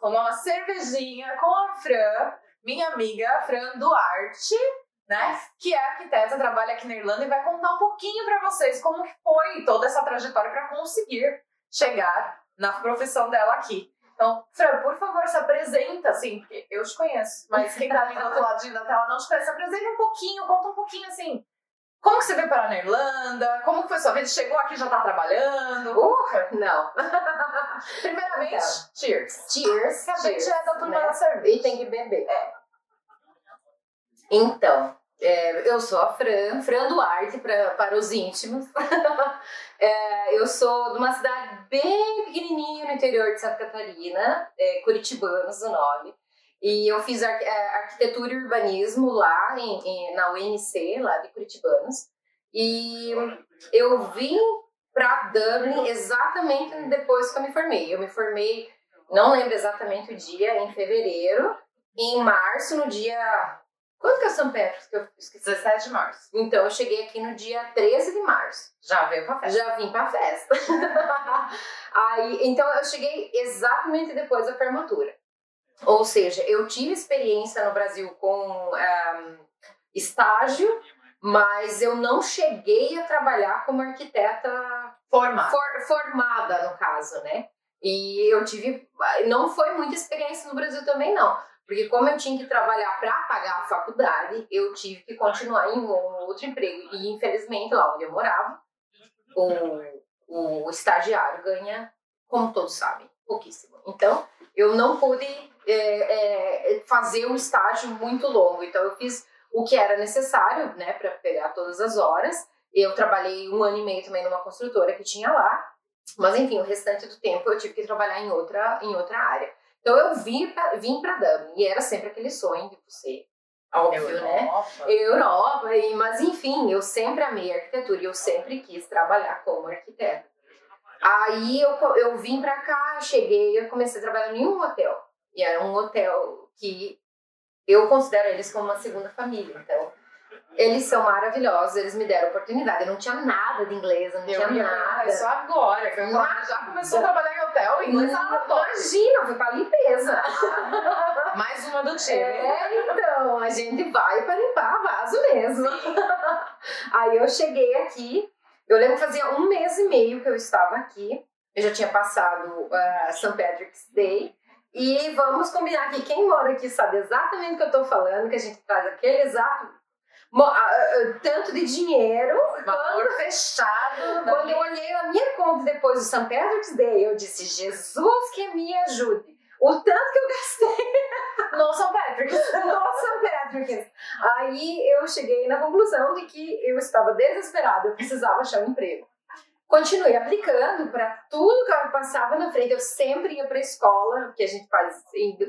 tomar uma cervejinha com a Fran, minha amiga Fran Duarte, né? Que é arquiteta, trabalha aqui na Irlanda e vai contar um pouquinho para vocês como foi toda essa trajetória para conseguir chegar na profissão dela aqui. Então, Fran, por favor, se apresenta, assim, porque eu te conheço, mas quem tá ali do outro lado da tela não te conhece. Se apresenta um pouquinho, conta um pouquinho, assim, como que você veio parar na Irlanda? Como que foi sua vida? Chegou aqui já tá trabalhando? Uh, não. Primeiramente, então, cheers. Cheers. a gente é da turma né? da cerveja. E tem que beber. É. Então, é, eu sou a Fran, Fran Duarte pra, para os íntimos. é, eu sou de uma cidade bem pequenininha no interior de Santa Catarina, é, Curitibanos o nome. E eu fiz ar é, arquitetura e urbanismo lá em, em, na UNC, lá de Curitibanos. E eu vim para Dublin exatamente depois que eu me formei. Eu me formei, não lembro exatamente o dia, em fevereiro. Em março, no dia. Quando que é São Pedro? Que eu esqueci. 17 de março. Então, eu cheguei aqui no dia 13 de março. Já veio pra festa? Já vim pra festa. Aí, então, eu cheguei exatamente depois da formatura. Ou seja, eu tive experiência no Brasil com um, estágio, mas eu não cheguei a trabalhar como arquiteta formada, for, formada no caso, né? E eu tive, não foi muita experiência no Brasil também não, porque como eu tinha que trabalhar para pagar a faculdade, eu tive que continuar em um outro emprego e infelizmente lá onde eu morava, o, o estagiário ganha, como todos sabem, pouquíssimo. Então eu não pude é, é, fazer um estágio muito longo. Então, eu fiz o que era necessário, né, para pegar todas as horas. Eu trabalhei um ano e meio também numa construtora que tinha lá. Mas, enfim, o restante do tempo eu tive que trabalhar em outra, em outra área. Então, eu vim para vim para Dublin. E era sempre aquele sonho de você óbvio, né? Europa. né? Europa, mas enfim, eu sempre amei arquitetura e eu sempre quis trabalhar como arquiteta. Aí eu, eu vim pra cá, cheguei, eu comecei a trabalhar em um hotel. E era um hotel que eu considero eles como uma segunda família. Então, eles são maravilhosos, eles me deram oportunidade. Eu não tinha nada de inglês, eu não eu tinha nada. Só agora, que eu já começou a trabalhar em hotel, inglês Imagina, foi pra limpeza. Mais uma do time. É, então, a gente vai pra limpar vaso mesmo. Aí eu cheguei aqui, eu lembro que fazia um mês e meio que eu estava aqui. Eu já tinha passado uh, St. Patrick's Day. E vamos combinar que quem mora aqui sabe exatamente o que eu estou falando, que a gente traz aquele exato tanto de dinheiro, valor quando, fechado. Quando eu olhei a minha conta depois do St. Patrick's Day, eu disse: Jesus que me ajude. O tanto que eu gastei no St. Patrick's. no St. Patrick's. Aí eu cheguei na conclusão de que eu estava desesperada, eu precisava achar um emprego continuei aplicando para tudo que eu passava na frente. Eu sempre ia para a escola, que a gente faz,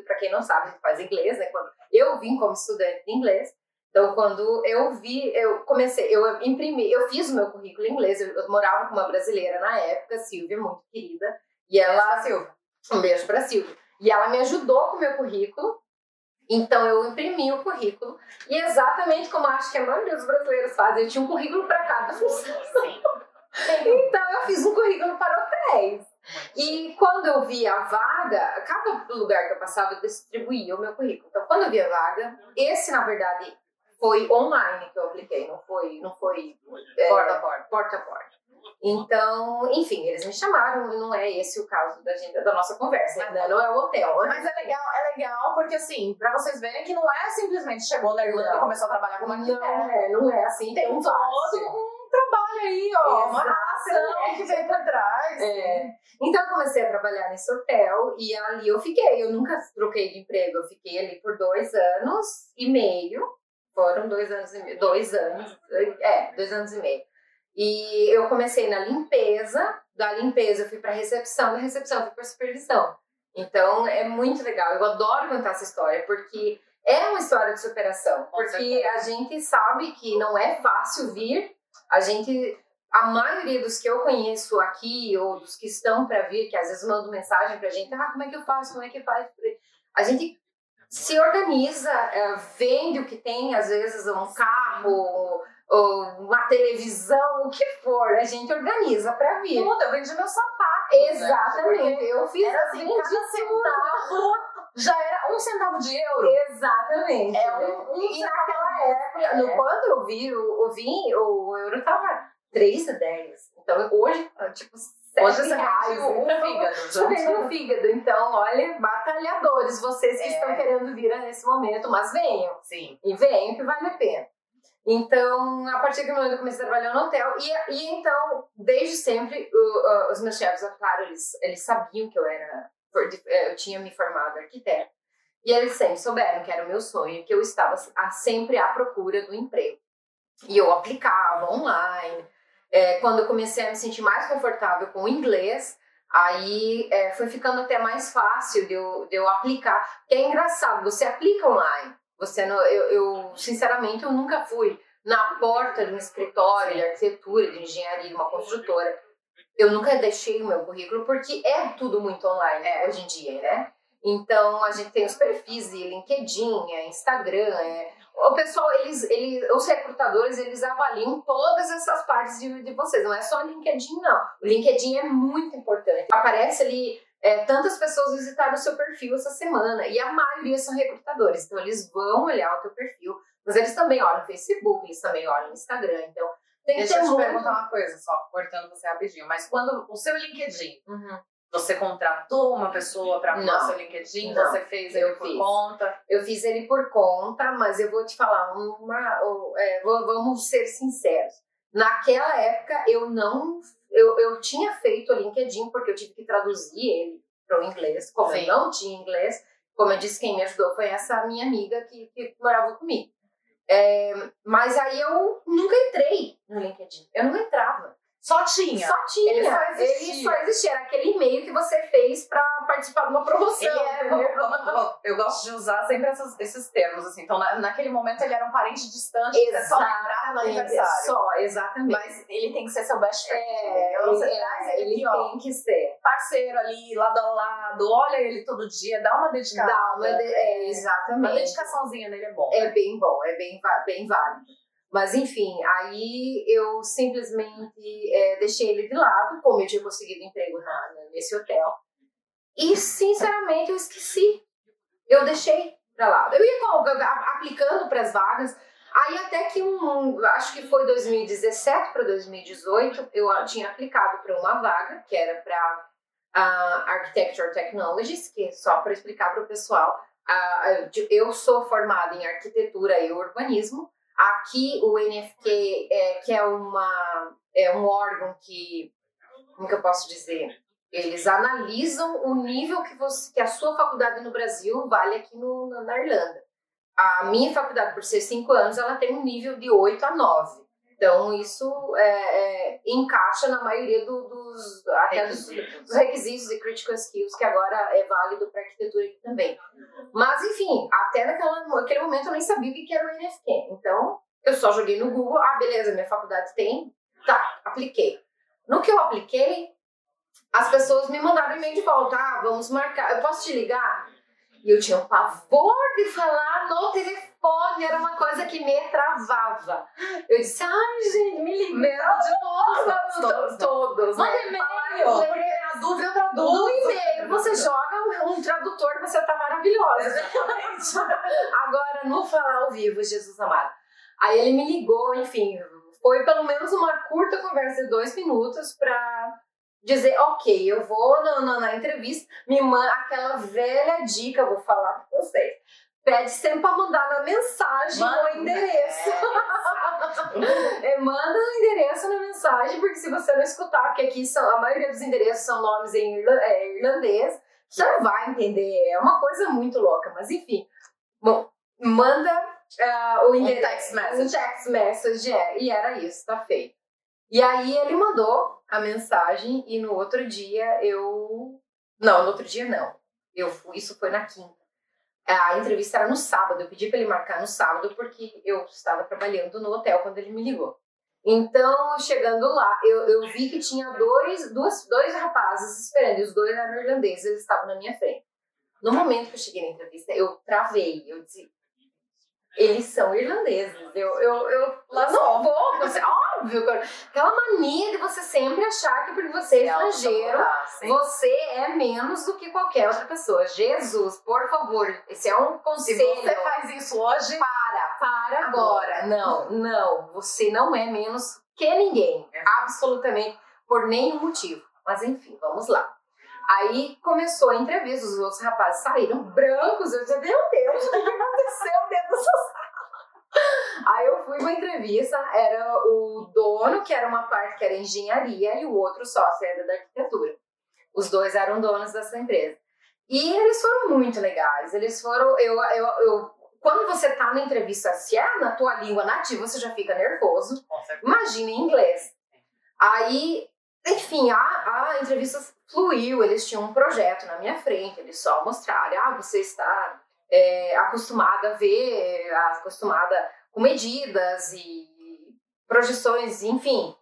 para quem não sabe, a gente faz inglês, né? Quando eu vim como estudante de inglês. Então, quando eu vi, eu comecei, eu imprimi, eu fiz o meu currículo em inglês. Eu, eu morava com uma brasileira na época, Silvia, muito querida. E ela. Silvia. Um beijo para Silvia. E ela me ajudou com o meu currículo. Então eu imprimi o currículo e exatamente como acho que a maioria dos brasileiros fazem, eu tinha um currículo para cada função. Sim. Então eu fiz um currículo para hotéis. E quando eu vi a vaga, cada lugar que eu passava eu distribuía o meu currículo. Então quando eu vi a vaga, esse na verdade foi online que eu apliquei, não foi, não foi é, porta a porta. porta a porta. Então, enfim, eles me chamaram, não é esse o caso da, gente, da nossa conversa, né? não é o hotel. Mas é legal, é legal porque assim, pra vocês verem que não é simplesmente chegou não. e começou a trabalhar como arquiteto. Não é, não é assim. Tem todo um trabalho aí, ó. Uma ação que vem por trás. É. Então eu comecei a trabalhar nesse hotel e ali eu fiquei. Eu nunca troquei de emprego. Eu fiquei ali por dois anos e meio. Foram dois anos e meio. Dois anos. É, dois anos e meio. E eu comecei na limpeza. Da limpeza eu fui para recepção. Da recepção eu fui para supervisão. Então é muito legal. Eu adoro contar essa história porque é uma história de superação. Porque a gente sabe que não é fácil vir a gente, a maioria dos que eu conheço aqui, ou dos que estão para vir, que às vezes mandam mensagem pra gente, ah, como é que eu faço, como é que faz? A gente se organiza, é, vende o que tem, às vezes um carro, ou uma televisão, o que for, a gente organiza para vir. Tudo, eu vendi meu sapato. Né? Exatamente. Eu fiz era assim, cada centavo já era um centavo de euro. Exatamente. É um, um e naquela época, no, quando eu vi o, o vinho, o euro tava 3 a 10. Então hoje, tipo, Hoje você reais, um então, fígado. Você vende um fígado. Então, olha, batalhadores, vocês que É. estão querendo vir nesse momento, mas venham. Sim. E venham que vale a pena. Então, a partir do momento que eu comecei a trabalhar no hotel, e, e então, desde sempre, o- o- os meus chefes, é claro, eles, eles sabiam que eu era, eu tinha me formado arquiteta, e eles sempre souberam que era o meu sonho, que eu estava sempre à procura do emprego. E eu aplicava online. Eh, quando eu comecei a me sentir mais confortável com o inglês, aí eh, foi ficando até mais fácil de eu, de eu aplicar. Porque é engraçado, você aplica online. Você não, eu, eu, sinceramente, eu nunca fui na porta de um escritório de arquitetura, de engenharia, de uma construtora. Eu nunca deixei o meu currículo porque é tudo muito online É. hoje em dia, né? Então a gente tem os perfis de LinkedIn, é Instagram, é... o pessoal, eles, eles, os recrutadores, eles avaliam todas essas partes de, de vocês. Não é só o LinkedIn, não. O LinkedIn é muito importante. Aparece ali é, tantas pessoas visitaram o seu perfil essa semana e a maioria são recrutadores. Então eles vão olhar o teu perfil, mas eles também olham no Facebook, eles também olham no Instagram. Então tem Deixa eu te muito... perguntar uma coisa, só cortando você rapidinho. Mas quando o seu LinkedIn, Uhum. você contratou uma pessoa para arrumar Não. seu LinkedIn, Não. você fez Eu ele por fiz. conta. Eu fiz ele por conta, mas eu vou te falar, uma, o- é, vamos ser sinceros. Naquela época eu não. Eu, eu tinha feito o LinkedIn porque eu tive que traduzir ele para o inglês. Como Sim. eu não tinha inglês, como eu disse, quem me ajudou foi essa minha amiga que, que morava comigo. É, mas aí eu nunca entrei no LinkedIn. Eu não entrava. Só tinha. Só tinha. Ele só existia. Ele só existia. Era aquele e-mail que você fez para participar de uma promoção. Era, eu, eu gosto de usar sempre essas- esses termos, assim. Então, na- naquele momento, ele era um parente distante, que você só lembrava no aniversário. Só, exatamente. Mas ele tem que ser seu best friend. é, ele, traz é, ele ele ó, tem que ser. parceiro ali, lado a lado, olha ele todo dia, dá uma dedicação. Dá uma de- é, Uma exatamente. dedicaçãozinha nele é bom. É bem bom, é bem, bem válido. Mas enfim, aí eu simplesmente é, deixei ele de lado, como eu tinha conseguido emprego na, nesse hotel. E sinceramente eu esqueci. Eu deixei pra lá. Eu ia aplicando para as vagas. Aí até que um, acho que foi 2017 para 2018, eu tinha aplicado para uma vaga que era para Architecture Technologies, que só para explicar para o pessoal, ah, eu sou formada em arquitetura e urbanismo. Aqui o NFQ, é, que é, uma, é um órgão que, como que eu posso dizer? Eles analisam o nível que, você, que a sua faculdade no Brasil vale aqui no, na- Irlanda. A minha faculdade, por ser cinco anos, ela tem um nível de 8 a 9. Então, isso é, é, encaixa na maioria do- dos, até dos, dos requisitos e critical skills, que agora é válido para arquitetura também. Mas, enfim, até naquela, naquele momento eu nem sabia o que que era o NFQ. Então, eu só joguei no Google, ah, beleza, minha faculdade tem, tá, apliquei. No que eu apliquei, as pessoas me mandaram e-mail de volta, ah, vamos marcar, eu posso te ligar? E eu tinha um pavor de falar no telefone, era uma coisa que me travava. Eu disse, ai, gente, me ligando de todos, Todos, todos, Manda né? e-mail, dúvida eu traduzo. No e-mail, você joga um, tradutor, você tá maravilhosa. Exatamente. Agora, no falar ao vivo, Jesus amado. Aí ele me ligou, enfim, foi pelo menos uma curta conversa de dois minutos pra dizer, ok, eu vou na, na, na entrevista, me manda aquela velha dica, eu vou falar pra vocês. Pede sempre pra mandar na mensagem Manda. o endereço. É, manda o endereço na mensagem, porque se você não escutar, porque aqui são, a maioria dos endereços são nomes em é, irlandês, você não vai entender. É uma coisa muito louca, mas enfim. Bom, manda ah, o endereço. text message. Um text message, é, e era isso, tá feito. E aí ele mandou a mensagem e no outro dia eu. Não, no outro dia não. Eu fui, isso foi na quinta. A entrevista era no sábado, eu pedi para ele marcar no sábado porque eu estava trabalhando no hotel quando ele me ligou. Então, chegando lá, eu, eu vi que tinha dois, duas, dois rapazes esperando, e os dois eram irlandeses, eles estavam na minha frente. No momento que eu cheguei na entrevista, eu travei, eu disse, Eles são irlandeses. Eu, eu, eu, Lá não vou, você, óbvio. cara. Aquela mania de você sempre achar que porque você é estrangeiro, você é menos do que qualquer outra pessoa. Jesus, por favor, esse é um Se conselho. você faz isso hoje, Para, para agora. Não, não. Você não é menos que ninguém. É. Absolutamente. Por nenhum motivo. Mas enfim, vamos lá. Aí começou a entrevista, os outros rapazes saíram brancos. Eu disse, meu Deus, o que aconteceu dentro dessa sala? Aí eu fui pra entrevista, era o dono, que era uma parte que era engenharia, e o outro sócio era da arquitetura. Os dois eram donos dessa empresa. E eles foram muito legais. Eles foram. Eu, eu, eu, quando você tá na entrevista, se é na tua língua nativa, você já fica nervoso. Imagina em inglês. Aí, enfim, a, a entrevista fluiu. Eles tinham um projeto na minha frente. Eles só mostraram: ah, você está é, acostumada a ver, acostumada com medidas e projeções, enfim.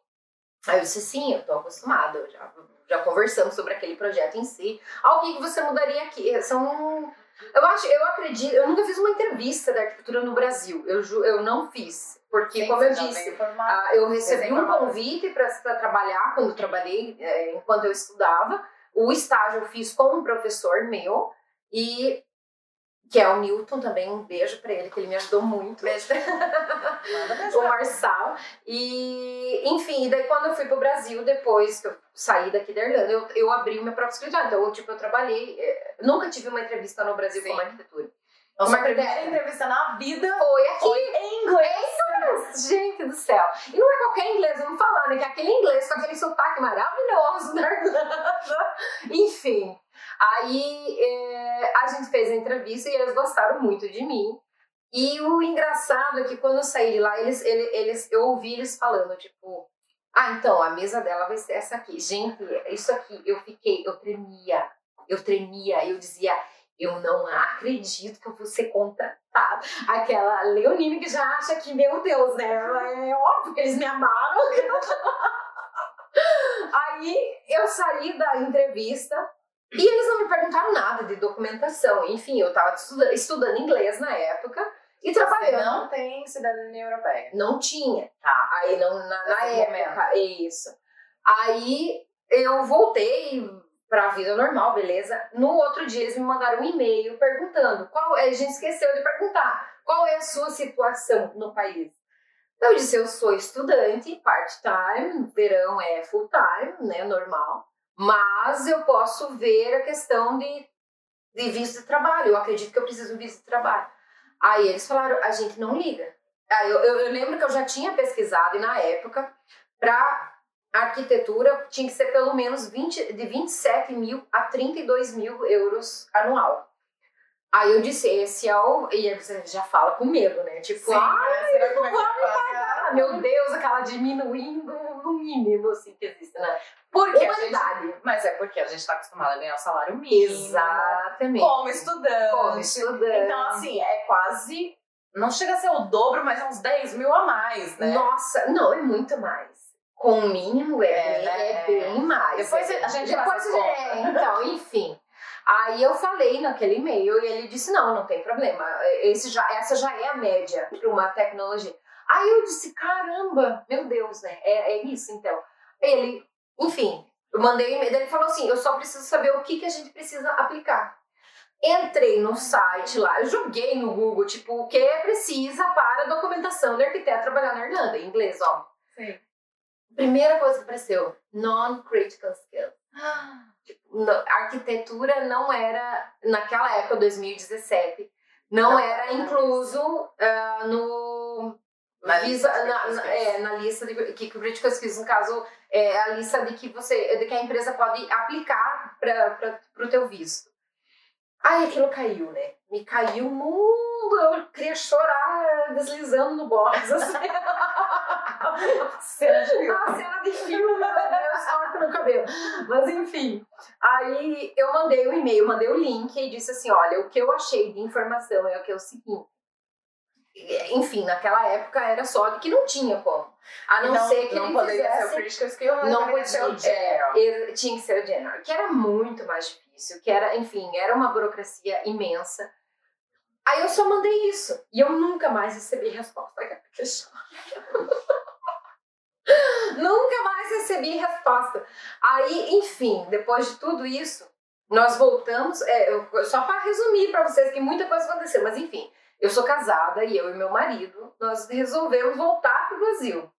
Aí eu disse: sim, eu estou acostumada. Já, já conversamos sobre aquele projeto em si. Ah, o que, você mudaria aqui? São. Eu acho, eu acredito, eu nunca fiz uma entrevista da arquitetura no Brasil. Eu, eu não fiz. Porque, Sim, como eu disse, formado. ah, eu recebi um convite para trabalhar quando trabalhei, eh, enquanto eu estudava. O estágio eu fiz com um professor meu, e que é o Newton também. Um beijo para ele, que ele me ajudou muito. Beijo. O Marçal. E, enfim, daí quando eu fui pro Brasil, depois que eu saí daqui da Irlanda, eu, eu abri o meu próprio escritório. Então, eu, tipo, eu trabalhei. eh, Nunca tive uma entrevista no Brasil Sim. como arquitetura. Nossa Uma primeira entrevista. na vida Foi aqui. foi em inglês. Gente do céu. E não é qualquer inglês, vamos falar, né? Que é aquele inglês com aquele sotaque maravilhoso da Irlanda. Enfim. Aí é, a gente fez a entrevista e eles gostaram muito de mim. E o engraçado é que quando eu saí de lá, eles, ele- eles, eu ouvi eles falando, tipo, ah, então, a mesa dela vai ser essa aqui. Gente, isso aqui, eu fiquei, eu tremia, eu tremia, eu dizia, eu não acredito que eu vou ser contratada. Aquela Leonine que já acha que, meu Deus, né? É óbvio que eles me amaram. Aí eu saí da entrevista e eles não me perguntaram nada de documentação. Enfim, eu estava estudando, estudando inglês na época e trabalhando. não tem cidadania europeia. Não tinha. Tá. Aí não, na, na época, isso. Aí eu voltei pra vida normal, beleza? No outro dia eles me mandaram um e-mail perguntando qual a gente esqueceu de perguntar, qual é a sua situação no país? Eu disse, eu sou estudante, part-time, verão é full-time, né, normal, mas eu posso ver a questão de, de visto de trabalho, eu acredito que eu preciso de visto de trabalho. Aí eles falaram, a gente não liga. Aí eu, eu, eu lembro que eu já tinha pesquisado e na época, para arquitetura, tinha que ser pelo menos 20, de 27 mil a 32 mil euros anual. Aí eu disse, esse é o. E aí você já fala com medo, né? Tipo, Sim, ah, mas será que vai pagar? meu Deus, aquela diminuindo no mínimo, assim, que existe, né? Porque a gente, mas é porque a gente tá acostumado a ganhar o salário mínimo. Exatamente. Como estudante. Como estudante. Então, assim, é quase. Não chega a ser o dobro, mas é uns 10 mil a mais, né? Nossa, não, é muito mais. Com o mínimo é, É, bem, né? é bem mais. Depois é, a gente depois faz as é, então, enfim. Aí eu falei naquele e-mail e ele disse: não, não tem problema. Esse já, essa já é a média para uma tecnologia. Aí eu disse: caramba, meu Deus, né? É, é isso então. Ele, enfim, eu mandei o e-mail. Ele falou assim: eu só preciso saber o que, que a gente precisa aplicar. Entrei no site lá, eu joguei no Google, tipo, o que precisa para a documentação de arquiteto trabalhar na Irlanda, em inglês, ó. Sim. Primeira coisa que apareceu, non-critical skills. No- arquitetura não era, naquela época, 2017, não, Não era incluso ah, no. Na visa- lista de na, na- é, na lista de que critical skills, no caso, é a lista de que você, de que a empresa pode aplicar para o teu visto. Aí aquilo caiu, né? Me caiu o mundo, eu queria chorar deslizando no box, assim. Cena de filme. A cena de filme, meu Deus, no cabelo. Mas enfim, aí eu mandei o e-mail, mandei o link e disse assim: olha, o que eu achei de informação é o que é o seguinte. Enfim, naquela época era só de que não tinha como. A não, ser que não ele poderia ser o fizesse critical skill, mas não deveria ser o podia. general. ele tinha que ser o general, que era muito mais difícil, que era, enfim, era uma burocracia imensa. Aí eu só mandei isso. E eu nunca mais recebi resposta. Que nunca mais recebi resposta. Aí, enfim, depois de tudo isso, nós voltamos. É, eu, só para resumir para vocês que muita coisa aconteceu, mas enfim, eu sou casada e eu e meu marido, nós resolvemos voltar para o Brasil.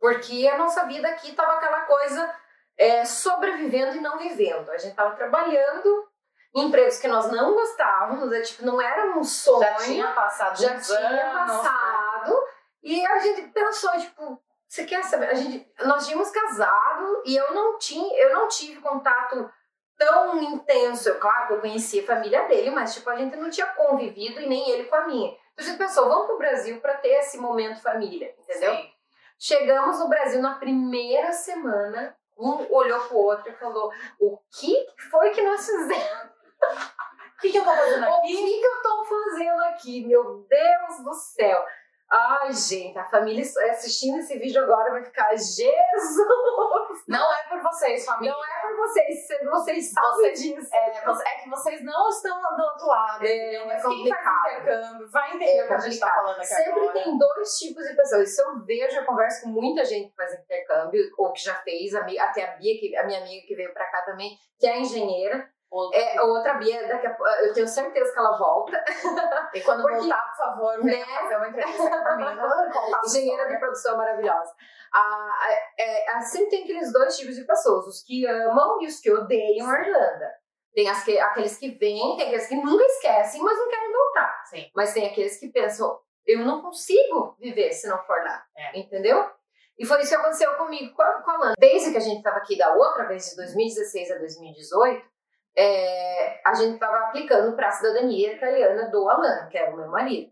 Porque a nossa vida aqui estava aquela coisa é, sobrevivendo e não vivendo. A gente estava trabalhando em empregos que nós não gostávamos, é, tipo, não era um sonho. Já tinha passado Já tinha anos, passado. Né? E a gente pensou, tipo, você quer saber? A gente, nós tínhamos casado e eu não tinha, eu não tive contato tão intenso. Eu, claro que eu conhecia a família dele, mas tipo, a gente não tinha convivido e nem ele com a minha. Então a gente pensou, vamos pro Brasil para ter esse momento família, entendeu? Sim. Chegamos no Brasil na primeira semana, um olhou pro outro e falou: O que foi que nós fizemos? O que, que eu tô fazendo aqui? O que, que eu tô fazendo aqui? Meu Deus do céu! Ai, gente, a família assistindo esse vídeo agora vai ficar Jesus! Não é por vocês, família. Não é por vocês, vocês sabem disso. É, é que vocês não estão do outro lado. É, Mas é quem faz intercâmbio vai entender é o que a gente tá falando aqui Sempre agora. tem dois tipos de pessoas. Isso eu vejo, eu converso com muita gente que faz intercâmbio, ou que já fez, até a Bia, que, a minha amiga que veio pra cá também, que é engenheira. Outra, é, outra Bia, daqui a, eu tenho certeza que ela volta. E quando Porque, voltar, por favor, né? fazer uma entrevista comigo. Engenheira de produção maravilhosa. Ah, é, sempre tem aqueles dois tipos de pessoas, os que amam e os que odeiam a Irlanda. Tem as que, aqueles que vêm, tem aqueles que nunca esquecem, mas não querem voltar. Sim. Mas tem aqueles que pensam, eu não consigo viver se não for lá. É. Entendeu? E foi isso que aconteceu comigo com a, com a Lana. Desde que a gente estava aqui da outra vez, de 2016 a 2018, é, a gente estava aplicando para a cidadania italiana do Alan, que é o meu marido.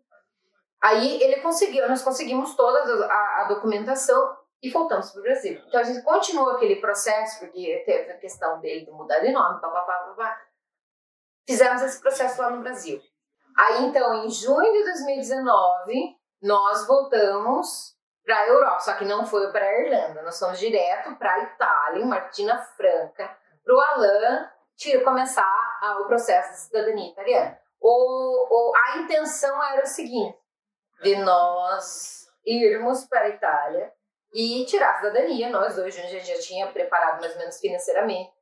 Aí ele conseguiu, nós conseguimos toda a, a documentação e voltamos para o Brasil. Então a gente continuou aquele processo, porque teve a questão dele de mudar de nome, papapá, papapá. Fizemos esse processo lá no Brasil. Aí então, em junho de 2019, nós voltamos para a Europa, só que não foi para a Irlanda, nós fomos direto para a Itália, Martina Franca, para o Alain tira, começar a, o processo de cidadania italiana. O, o, a intenção era o seguinte, de nós irmos para a Itália e tirar a cidadania, nós dois, a gente já tinha preparado mais ou menos financeiramente,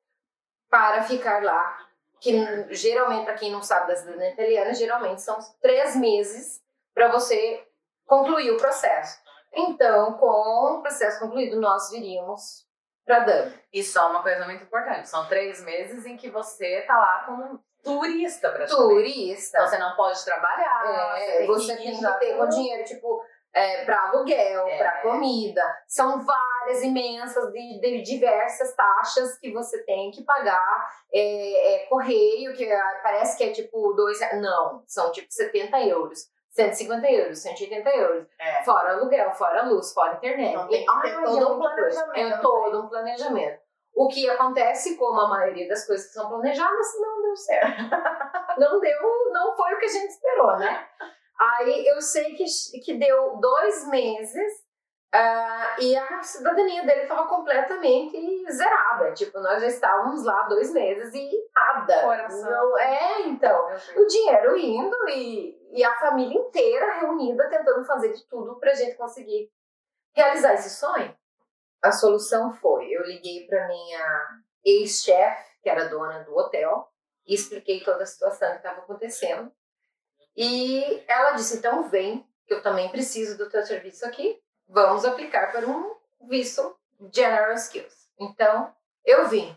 para ficar lá, que geralmente, para quem não sabe da cidadania italiana, geralmente são três meses para você concluir o processo. Então, com o processo concluído, nós viríamos para Dublin. E só uma coisa muito importante: são três meses em que você tá lá como turista, praticamente. Turista. Então você não pode trabalhar. É, você tem que, ter com dinheiro, tipo, é, para aluguel, é. para comida. São várias, imensas, de, de, diversas taxas que você tem que pagar. É, é correio, que parece que é tipo dois. Não, são tipo 70 euros. 150 euros, 180 euros. É. Fora aluguel, fora luz, fora internet. Então tem ter ah, todo um planejamento. É todo um planejamento. O que acontece, como a maioria das coisas que são planejadas, não deu certo. não deu, não foi o que a gente esperou, né? Aí eu sei que, que deu dois meses Uh, e a cidadania dele estava completamente zerada. Tipo, nós já estávamos lá dois meses e nada. Coração. Não, é, então. O dinheiro indo e, e a família inteira reunida tentando fazer de tudo para a gente conseguir realizar esse sonho. A solução foi: eu liguei para minha ex-chefe, que era dona do hotel, e expliquei toda a situação que estava acontecendo. E ela disse: então vem, que eu também preciso do teu serviço aqui vamos aplicar para um visto General Skills. Então, eu vim.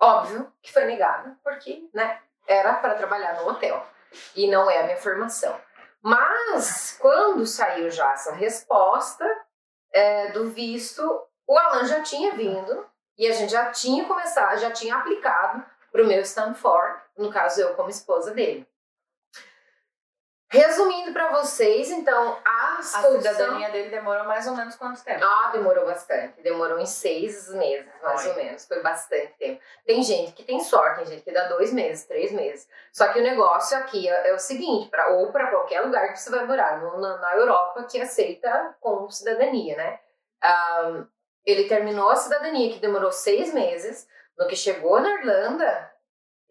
Óbvio que foi negado, porque né, era para trabalhar no hotel e não é a minha formação. Mas, quando saiu já essa resposta é, do visto, o Alan já tinha vindo e a gente já tinha começado, já tinha aplicado para o meu Stanford, no caso eu como esposa dele. Resumindo para vocês, então, a, a cidadania dele demorou mais ou menos quanto tempo? Ah, demorou bastante. Demorou em seis meses, mais ou menos. Foi bastante tempo. Tem gente que tem sorte, tem gente que dá dois meses, três meses. Só que o negócio aqui é, é o seguinte, pra, ou para qualquer lugar que você vai morar, no, na, na, Europa, que aceita com cidadania, né? Um, ele terminou a cidadania, que demorou seis meses. No que chegou na Irlanda,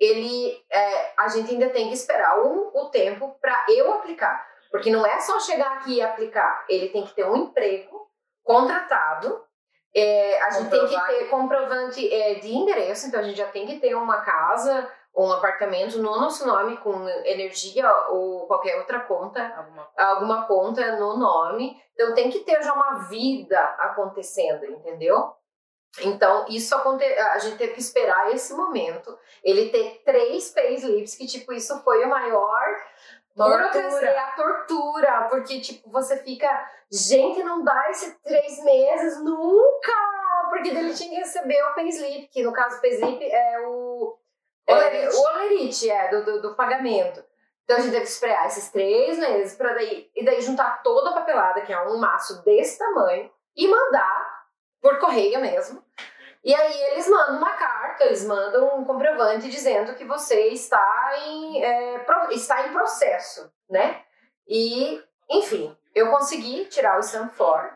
ele, é, a gente ainda tem que esperar o, o tempo para eu aplicar. Porque não é só chegar aqui e aplicar, ele tem que ter um emprego contratado, é, a gente tem que ter comprovante é, de endereço, então a gente já tem que ter uma casa um apartamento no nosso nome com energia ou qualquer outra conta, alguma, alguma conta no nome. Então tem que ter já uma vida acontecendo, entendeu? Então, isso aconte... a gente teve que esperar esse momento. Ele ter três payslips, que, tipo, isso foi o maior Tortura. a tortura, porque, tipo, você fica, gente, não dá esses três meses nunca, porque ele tinha que receber o payslip, que no caso o payslip é o... É, o olerite, é, do, do, do, pagamento. Então a gente teve que esperar esses três meses para daí, e daí juntar toda a papelada, que é um maço desse tamanho, e mandar por correio mesmo. E aí eles mandam uma carta, eles mandam um comprovante dizendo que você está em, é, está em processo, né? E, enfim, eu consegui tirar o stamp for,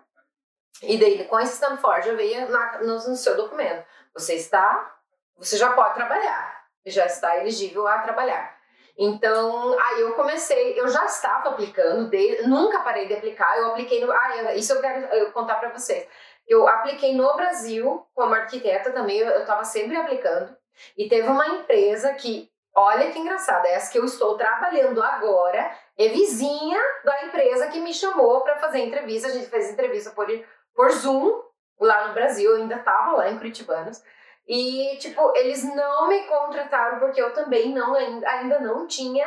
e daí com esse stamp for já veio na, no, no seu documento. Você está, você já pode trabalhar, já está elegível a trabalhar. Então, aí eu comecei, eu já estava aplicando, de, nunca parei de aplicar, eu apliquei no. Ah, isso eu quero contar para vocês. Eu apliquei no Brasil como arquiteta também, eu estava sempre aplicando. E teve uma empresa que, olha que engraçado, essa que eu estou trabalhando agora é vizinha da empresa que me chamou para fazer entrevista. A gente fez entrevista por, por Zoom lá no Brasil, eu ainda estava lá em Curitibanos. E, tipo, eles não me contrataram porque eu também não ainda não tinha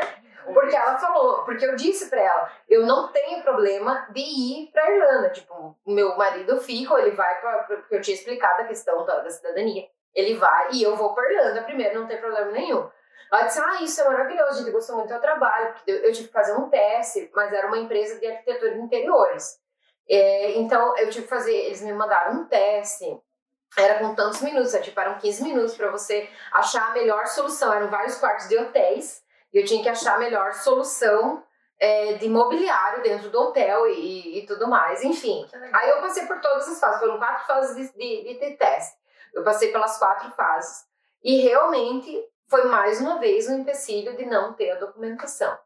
porque ela falou, porque eu disse para ela, eu não tenho problema de ir para Irlanda. Tipo, meu marido fica, ele vai para porque eu tinha explicado a questão da, da cidadania. Ele vai e eu vou para Irlanda primeiro, não tem problema nenhum. Ela disse: Ah, isso é maravilhoso, a gente gostou muito do seu trabalho. Porque eu tive que fazer um teste, mas era uma empresa de arquitetura de interiores. É, então eu tive que fazer, eles me mandaram um teste. Era com tantos minutos, é, tipo, eram 15 minutos para você achar a melhor solução. Eram vários quartos de hotéis eu tinha que achar a melhor solução é, de imobiliário dentro do hotel e, e tudo mais, enfim. Aí eu passei por todas as fases, foram quatro fases de, de, de teste. Eu passei pelas quatro fases e realmente foi mais uma vez um empecilho de não ter a documentação.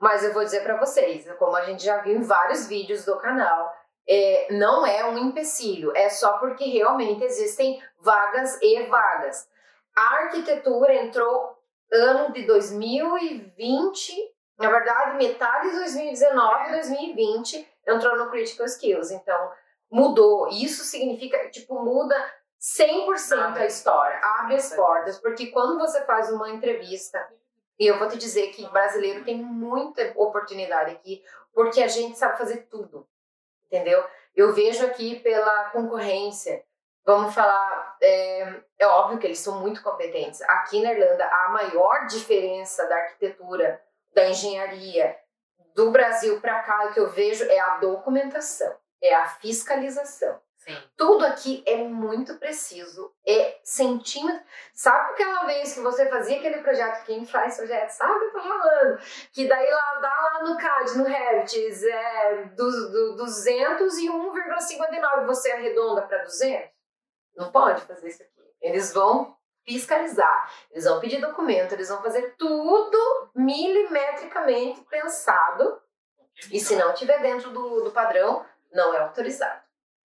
Mas eu vou dizer para vocês, como a gente já viu em vários vídeos do canal, é, não é um empecilho, é só porque realmente existem vagas e vagas. A arquitetura entrou ano de 2020, na verdade, metade de 2019 e 2020 entrou no Critical Skills. Então, mudou. Isso significa, tipo, muda 100% a história, abre as portas, porque quando você faz uma entrevista, e eu vou te dizer que brasileiro tem muita oportunidade aqui, porque a gente sabe fazer tudo, entendeu? Eu vejo aqui pela concorrência, vamos falar, é, é, óbvio que eles são muito competentes. Aqui na Irlanda, a maior diferença da arquitetura, da engenharia do Brasil para cá, que eu vejo é a documentação, é a fiscalização. Sim. Tudo aqui é muito preciso, é centímetro. Sabe aquela vez que você fazia aquele projeto, quem faz projeto sabe o que eu tô falando? Que daí lá, dá lá no CAD, no Revit, é do, do 201,59, você arredonda para 200? Não pode fazer isso aqui. Eles vão fiscalizar, eles vão pedir documento, eles vão fazer tudo milimetricamente pensado. E se não estiver dentro do, do padrão, não é autorizado.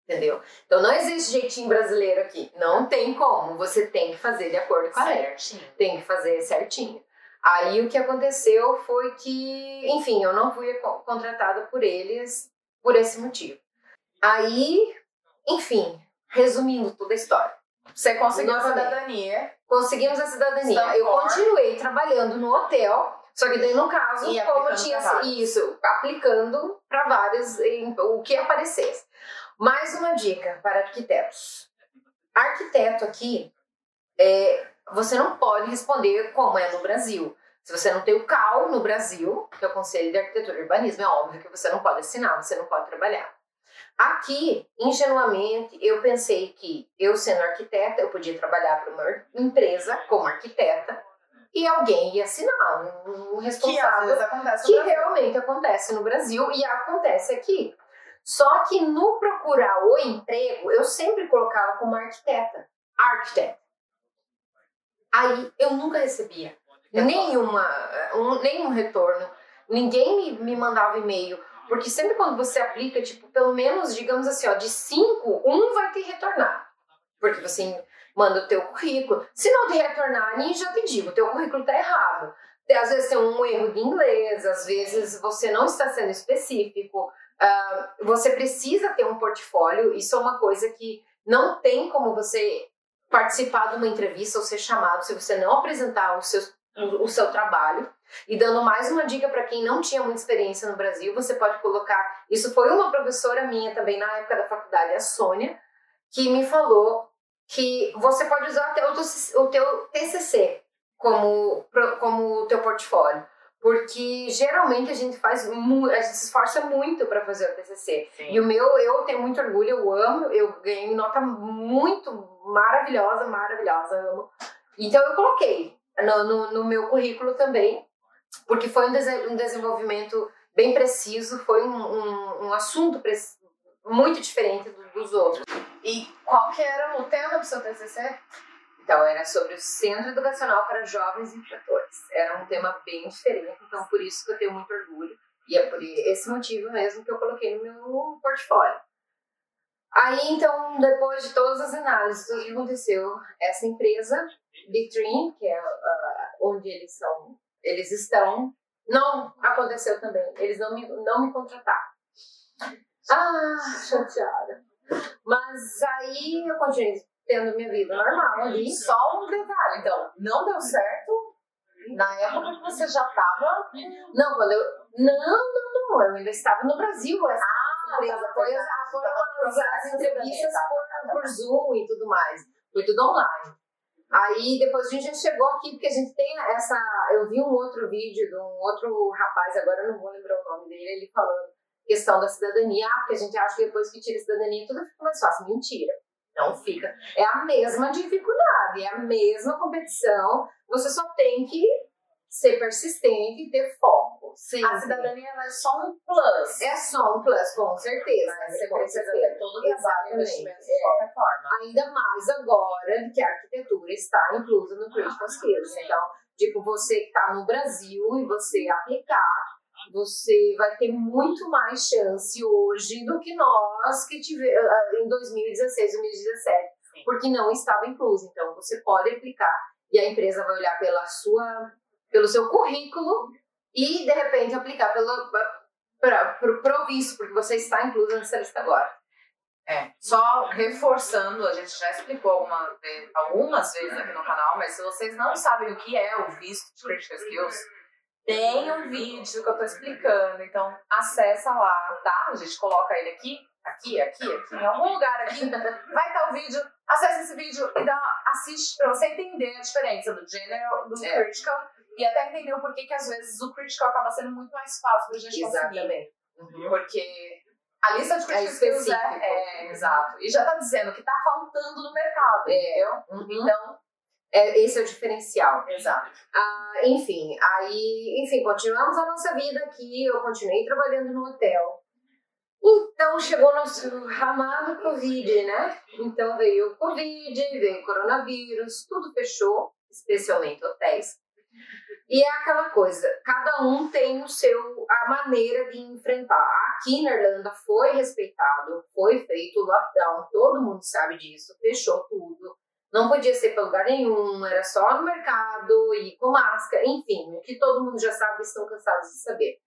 Entendeu? Então não existe jeitinho brasileiro aqui. Não tem como. Você tem que fazer de acordo com a lei. Tem que fazer certinho. Aí o que aconteceu foi que, enfim, eu não fui contratada por eles por esse motivo. Aí, enfim, resumindo toda a história. Você conseguiu a cidadania. Conseguimos a cidadania. Eu continuei trabalhando no hotel, só que daí no caso, e como tinha isso, aplicando para vários, em, o que aparecesse. Mais uma dica para arquitetos. Arquiteto aqui, é, você não pode responder como é no Brasil. Se você não tem o CAL no Brasil, que é o Conselho de Arquitetura e Urbanismo, é óbvio que você não pode assinar, você não pode trabalhar. Aqui, ingenuamente, eu pensei que eu sendo arquiteta, eu podia trabalhar para uma empresa como arquiteta e alguém ia assinar um responsável que, que realmente acontece no Brasil e acontece aqui. Só que no procurar o emprego, eu sempre colocava como arquiteta, architect. Aí eu nunca recebia. Nenhuma, um, nenhum retorno. Ninguém me, me mandava e-mail. Porque sempre quando você aplica, tipo, pelo menos, digamos assim, ó, de cinco, um vai te retornar. Porque você manda o teu currículo. Se não te retornar, nem já te digo, o teu currículo tá errado. Às vezes tem um erro de inglês, às vezes você não está sendo específico. Uh, você precisa ter um portfólio, isso é uma coisa que não tem como você participar de uma entrevista ou ser chamado se você não apresentar o seu, o seu trabalho. E dando mais uma dica para quem não tinha muita experiência no Brasil, você pode colocar. Isso foi uma professora minha também na época da faculdade, a Sônia, que me falou que você pode usar até o teu, TCC como como teu portfólio, porque geralmente a gente faz a gente se esforça muito para fazer o TCC. Sim. E o meu eu tenho muito orgulho, eu amo, eu ganhei nota muito maravilhosa, maravilhosa, amo. Então eu coloquei no, no, no meu currículo também, porque foi um, um desenvolvimento bem preciso, foi um, um, um assunto muito diferente dos outros. E qual que era o tema do seu TCC? Então, era sobre o Centro Educacional para Jovens Infratores. Era um tema bem diferente, então por isso que eu tenho muito orgulho. E é por esse motivo mesmo que eu coloquei no meu portfólio. Aí, então, depois de todas as análises, tudo que aconteceu, essa empresa, Bitrim, que é uh, onde eles são, eles estão, não aconteceu também. Eles não me, não me contrataram. Ah, chateada. Mas aí eu continuei tendo minha vida normal ali. Só um detalhe, então, não deu certo na época que você já estava. Não, quando eu. Não, não, não. Eu ainda estava no Brasil. Essa ah, empresa tá, foi, as, foram as, as entrevistas tá, por, tá, por Zoom e tudo mais. Foi tudo online. Aí depois a gente já chegou aqui, porque a gente tem essa. Eu vi um outro vídeo de um outro rapaz, agora eu não vou lembrar o nome dele, ele falando questão da cidadania, ah, porque a gente acha que depois que tira a cidadania tudo fica mais fácil. Mentira. Não fica. É a mesma dificuldade, é a mesma competição. Você só tem que ser persistente e ter foco. Sim, a cidadania é só um plus. É só um plus, com certeza. Mas você precisa ter todo o trabalho investimento de qualquer forma. Ainda mais agora que a arquitetura está inclusa no Critical Skills. Então, tipo, você que está no Brasil e você aplicar você vai ter muito mais chance hoje do que nós que tivemos ah, em 2016, 2017, Sim. porque não estava incluso. Então você pode aplicar e a empresa vai olhar pela sua, pelo seu currículo e de repente aplicar pelo para provisto, porque você está incluso nessa lista agora. É, só reforçando, a gente já explicou alguma, algumas vezes aqui no canal, mas se vocês não sabem o que é o visto de Critical Skills, tem um vídeo que eu tô explicando, então acessa lá, tá? A gente coloca ele aqui, aqui, aqui, aqui, em algum lugar aqui, vai estar o vídeo, acessa esse vídeo e dá, assiste pra você entender a diferença do general, do é. critical e até entender o porquê que às vezes o critical acaba sendo muito mais fácil pra gente Exatamente. conseguir. Uhum. Porque a lista de critical é skills é, é, exato. E já tá dizendo que tá faltando no mercado, é. entendeu? Uhum. Então, é, esse é o diferencial. Exato. Ah, enfim, aí, enfim, continuamos a nossa vida aqui. Eu continuei trabalhando no hotel. Então chegou nosso amado Covid, né? Então veio o Covid, veio o coronavírus, tudo fechou, especialmente hotéis. E é aquela coisa, cada um tem o seu a maneira de enfrentar. Aqui na Irlanda foi respeitado, foi feito o lockdown, todo mundo sabe disso, fechou tudo. Não podia ser para lugar nenhum, era só no mercado e com máscara, enfim, o que todo mundo já sabe estão cansados de saber.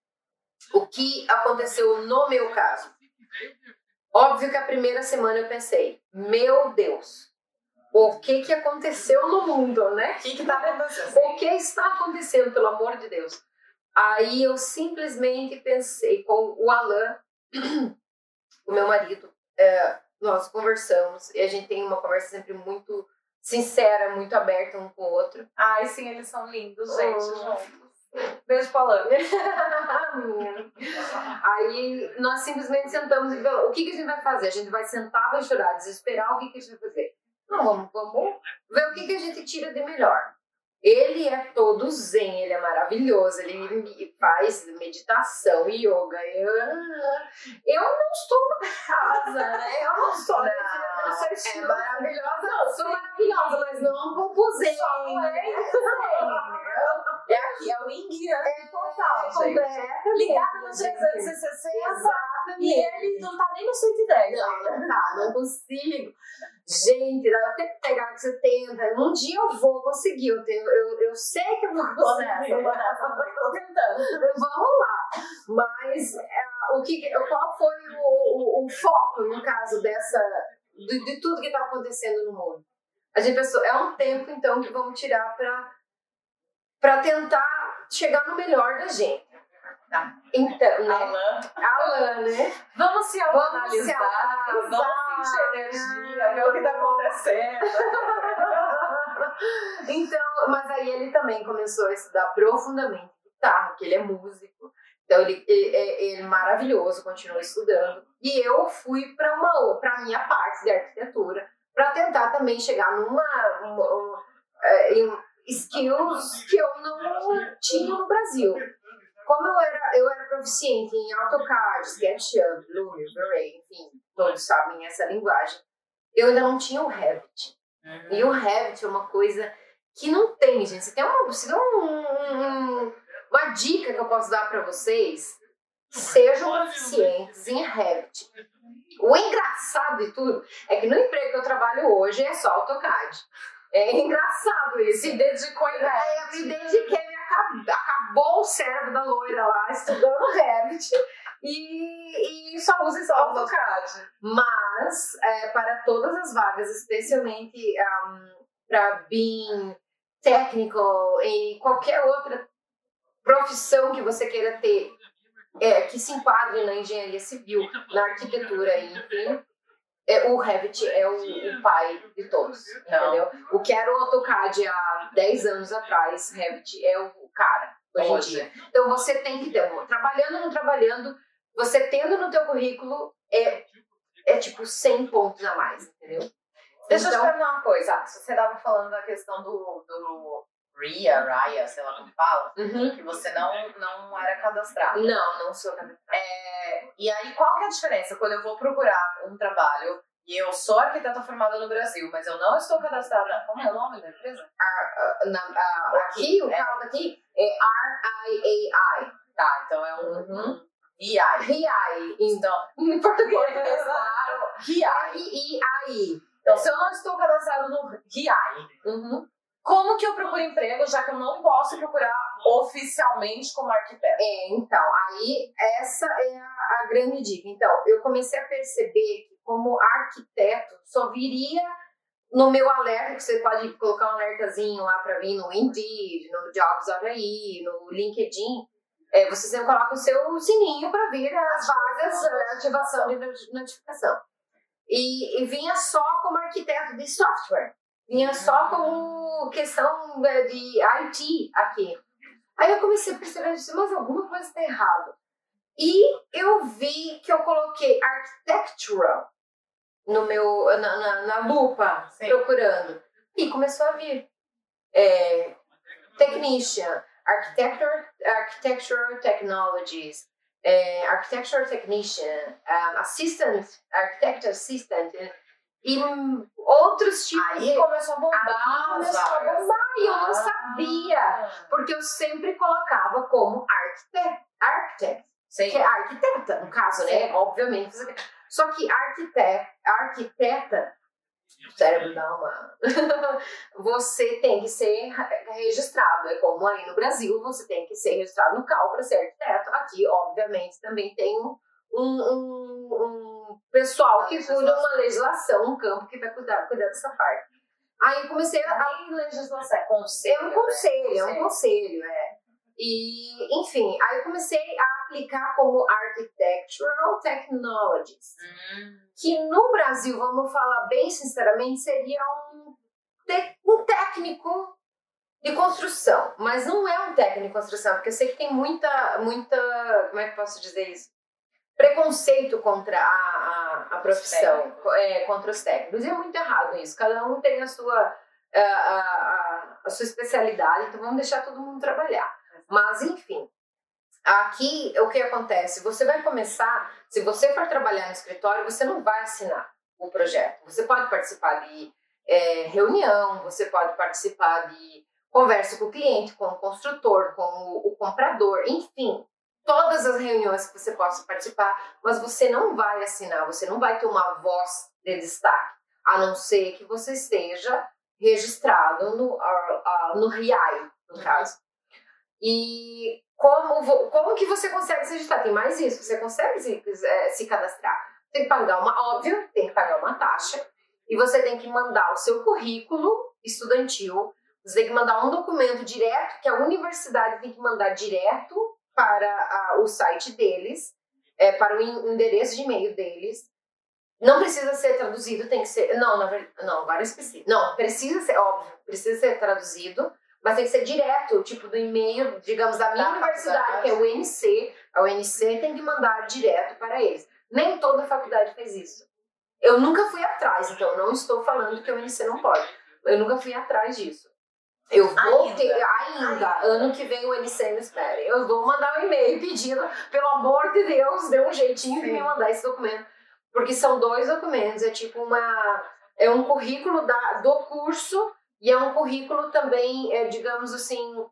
O que aconteceu no meu caso? Óbvio que a primeira semana eu pensei, meu Deus, o que que aconteceu no mundo, né? O que que tá acontecendo? O que está acontecendo, pelo amor de Deus? Aí eu simplesmente pensei com o Alan, o meu marido, é, nós conversamos e a gente tem uma conversa sempre muito sincera, muito aberta um com o outro. Ai, sim, eles são lindos, gente, oh. Beijo pra Aí nós simplesmente sentamos e falamos, o que, que a gente vai fazer? A gente vai sentar, vai chorar, desesperar, o que, que a gente vai fazer? Não, vamos, vamos ver o que, que a gente tira de melhor. Ele é todo zen, ele é maravilhoso, ele faz meditação, yoga. Eu, eu não estou na casa, né? Eu não sou. Não, é maravilhosa. Não, sou maravilhosa, mas não um pouco zen. Só é zen. É aqui, é o Inguiano é, total, gente. Ligado no 360. Exatamente. E ele não tá nem no 110. Não, não tá, não consigo. Gente, dá até pegar que você tenta. Um dia eu vou conseguir. Eu, tenho, eu, eu sei que eu vou conseguir. Nessa, tô tentando. Vamos lá. Mas é, o que, qual foi o, o, o, foco, no caso, dessa. De, de tudo que está acontecendo no mundo? A gente pensou, é um tempo então que vamos tirar para tentar chegar no melhor da gente. Tá. Então, né? Alan. Alan, né? Vamos se autoanalisar, vamos, vamos sentir energia, ver o que está acontecendo. então, mas aí ele também começou a estudar profundamente guitarra, porque ele é músico. Então ele, ele, ele é maravilhoso, continua estudando. E eu fui para uma para minha parte de arquitetura, para tentar também chegar numa uma, uma, é, em skills que eu não tinha no Brasil. Como eu era, eu era proficiente em AutoCAD, SketchUp, Lumion, V-Ray, enfim, todos sabem essa linguagem, eu ainda não tinha o Revit. Uhum. E o Revit é uma coisa que não tem, gente. Você tem uma, você tem um, um, uma dica que eu posso dar para vocês. Sejam proficientes em Revit. O engraçado de tudo é que no emprego que eu trabalho hoje é só AutoCAD. É engraçado isso. Se dedicou em Revit. É, eu me dediquei, acabou, o cérebro da loira lá estudando Revit e, e só usa só AutoCAD. Mas, é, para todas as vagas, especialmente um, para BIM, técnico e qualquer outra profissão que você queira ter, é, que se enquadre na engenharia civil, na arquitetura, enfim, o Revit é o, o, pai de todos, entendeu? O que era o AutoCAD há 10 anos atrás, Revit é o cara hoje, hoje. em dia. Então você tem que ter, trabalhando ou não trabalhando, você tendo no teu currículo é, é tipo 100 pontos a mais, entendeu? Deixa então, eu te então perguntar uma coisa. Você estava falando da questão do, do RIA, RIA, sei lá como fala, uhum. que você não, não era cadastrado. Não, não sou cadastrado. É, e aí, qual que é a diferença quando eu vou procurar um trabalho e eu sou arquiteta formada no Brasil, mas eu não estou cadastrada. Como é o nome da empresa? Uh, na, uh, aqui, o é. carro daqui é R-I-A-I. Tá, então é um. Uhum. RII. RII. Então, em português, claro. R-I-A-I. Então, se eu não estou cadastrado no RII, uhum. Como que eu procuro emprego, já que eu não posso procurar oficialmente como arquiteto? É, então, aí essa é a, a grande dica. Então, eu comecei a perceber que como arquiteto só viria no meu alerta, que você pode colocar um alertazinho lá para vir no Indeed, no Jobs aí, no LinkedIn, é, você sempre coloca o seu sininho para vir as vagas, a ativação de notificação. E, e vinha só como arquiteto de software. Vinha só como questão é, de IT aqui. Aí eu comecei a perceber, mas alguma coisa está errada. E eu vi que eu coloquei architectural no meu, na, na, na lupa, Sim. procurando. E começou a vir. É, technician, architecture, architectural technologies, é, architectural technician, um, assistant, architect assistant, e outros tipos. Aí começou a bombar. Começou a bombar e eu não sabia. Ah. Porque eu sempre colocava como arquiteto. architect Sim. Que é arquiteta, no caso, né? Sim. né? Obviamente. Só que arquiteta, arquiteta, cérebro dá uma. você tem que ser registrado. É como aí no Brasil, você tem que ser registrado no CAL para ser arquiteto. Aqui, obviamente, também tem um, um, um pessoal que cuida uma legislação, um campo que vai cuidar, cuidar dessa parte. Aí eu comecei a. Legislação, é conselho. É um conselho, é um conselho, é. E, enfim, aí eu comecei a aplicar como Architectural Technologies. Uhum. Que no Brasil, vamos falar bem sinceramente, seria um, um técnico de construção. Mas não é um técnico de construção, porque eu sei que tem muita, muita. Como é que posso dizer isso? Preconceito contra a, a, a profissão, é, contra os técnicos. E é muito errado isso. Cada um tem a sua, a, a, a, sua especialidade, então vamos deixar todo mundo trabalhar. Mas, enfim, aqui o que acontece? Você vai começar, se você for trabalhar no escritório, você não vai assinar o projeto. Você pode participar de é, reunião, você pode participar de conversa com o cliente, com o construtor, com o, o comprador, enfim, todas as reuniões que você possa participar, mas você não vai assinar, você não vai ter uma voz de destaque, a não ser que você esteja registrado no, uh, uh, no RIAI, no uhum. caso. E como, como que você consegue se registrar? Tem mais isso, você consegue se, é, se cadastrar. Tem que pagar uma, óbvio, tem que pagar uma taxa, e você tem que mandar o seu currículo estudantil, você tem que mandar um documento direto, que a universidade tem que mandar direto para a, o site deles, é, para o endereço de e-mail deles. Não precisa ser traduzido, tem que ser. Não, na verdade. Não, agora esqueci. Não, precisa ser, óbvio, precisa ser traduzido, mas tem que ser direto, tipo do e-mail, digamos, da minha da universidade, que é o UNC. A UNC tem que mandar direto para eles. Nem toda faculdade faz isso. Eu nunca fui atrás, então não estou falando que a UNC não pode. Eu nunca fui atrás disso. Eu vou ainda. ter, ainda, ano que vem o NC me espere. Eu vou mandar um e-mail pedindo, pelo amor de Deus, dê um jeitinho Sim. de me mandar esse documento. Porque são dois documentos, é tipo uma. É um currículo da, do curso e é um currículo também, é, digamos assim,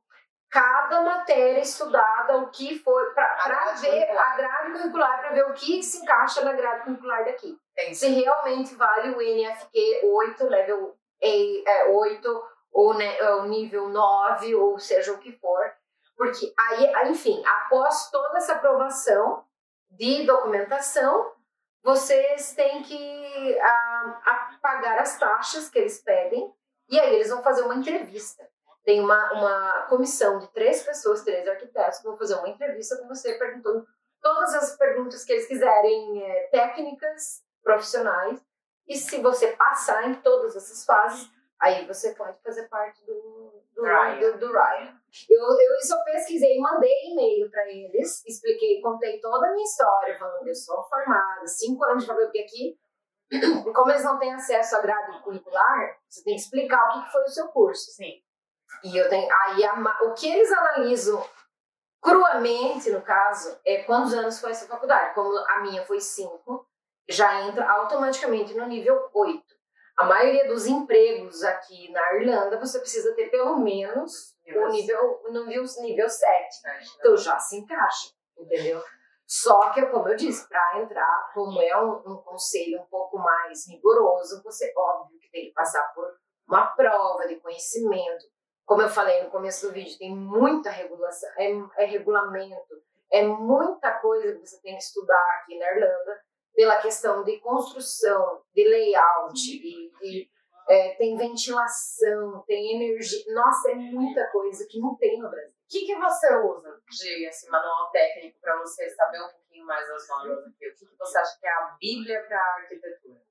cada matéria estudada, o que foi, para ver a grade curricular, para ver o que se encaixa na grade curricular daqui. É se realmente vale o NFQ 8, level A, é, 8 ou né, o nível 9, ou seja o que for, porque aí, enfim, após toda essa aprovação de documentação, vocês têm que a, a pagar as taxas que eles pedem, e aí eles vão fazer uma entrevista. Tem uma, uma comissão de três pessoas, três arquitetos, que vão fazer uma entrevista com você, perguntando todas as perguntas que eles quiserem, é, técnicas, profissionais, e se você passar em todas essas fases, Aí você pode fazer parte do, do, Ryan. Do, do Ryan. Eu, eu só pesquisei, mandei e-mail para eles, expliquei, contei toda a minha história, falando que eu sou formada, cinco anos de faculdade, porque aqui, como eles não têm acesso à grade curricular, você tem que explicar o que foi o seu curso. Sim. E eu tenho, aí a, o que eles analisam cruamente, no caso, é quantos anos foi essa faculdade. Como a minha foi cinco, já entra automaticamente no nível 8. A maioria dos empregos aqui na Irlanda, você precisa ter pelo menos o nível, no nível, nível 7. Então já se encaixa, entendeu? Só que, como eu disse, para entrar, como é um, um, conselho um pouco mais rigoroso, você, óbvio, que tem que passar por uma prova de conhecimento. Como eu falei no começo do vídeo, tem muita regulação, é, é regulamento, é muita coisa que você tem que estudar aqui na Irlanda pela questão de construção, de layout, é, tem ventilação, tem energia. Nossa, é muita coisa que não tem no Brasil. O que, que você usa de assim, manual técnico para você saber um pouquinho mais das normas aqui? O que, que você acha que é a Bíblia para a arquitetura?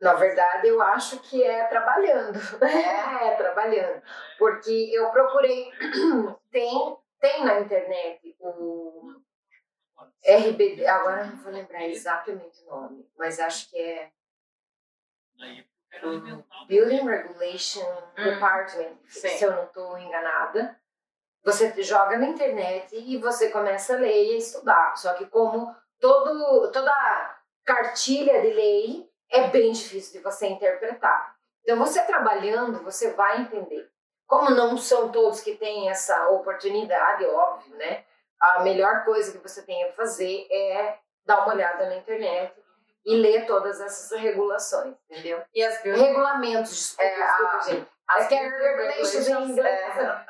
Na verdade, eu acho que é trabalhando. É, é trabalhando. Porque eu procurei. tem, tem na internet o RBD, agora não vou lembrar exatamente o nome, mas acho que é Building Regulation hum, Department, sim. se eu não estou enganada. Você joga na internet e você começa a ler e estudar. Só que como todo, toda cartilha de lei é bem difícil de você interpretar. Então, você trabalhando, você vai entender. Como não são todos que têm essa oportunidade, óbvio, né? A melhor coisa que você tem a fazer é dar uma olhada na internet e ler todas essas regulações, entendeu? E as regulamentos, é, desculpa, a, gente. As é regulations em inglês. É,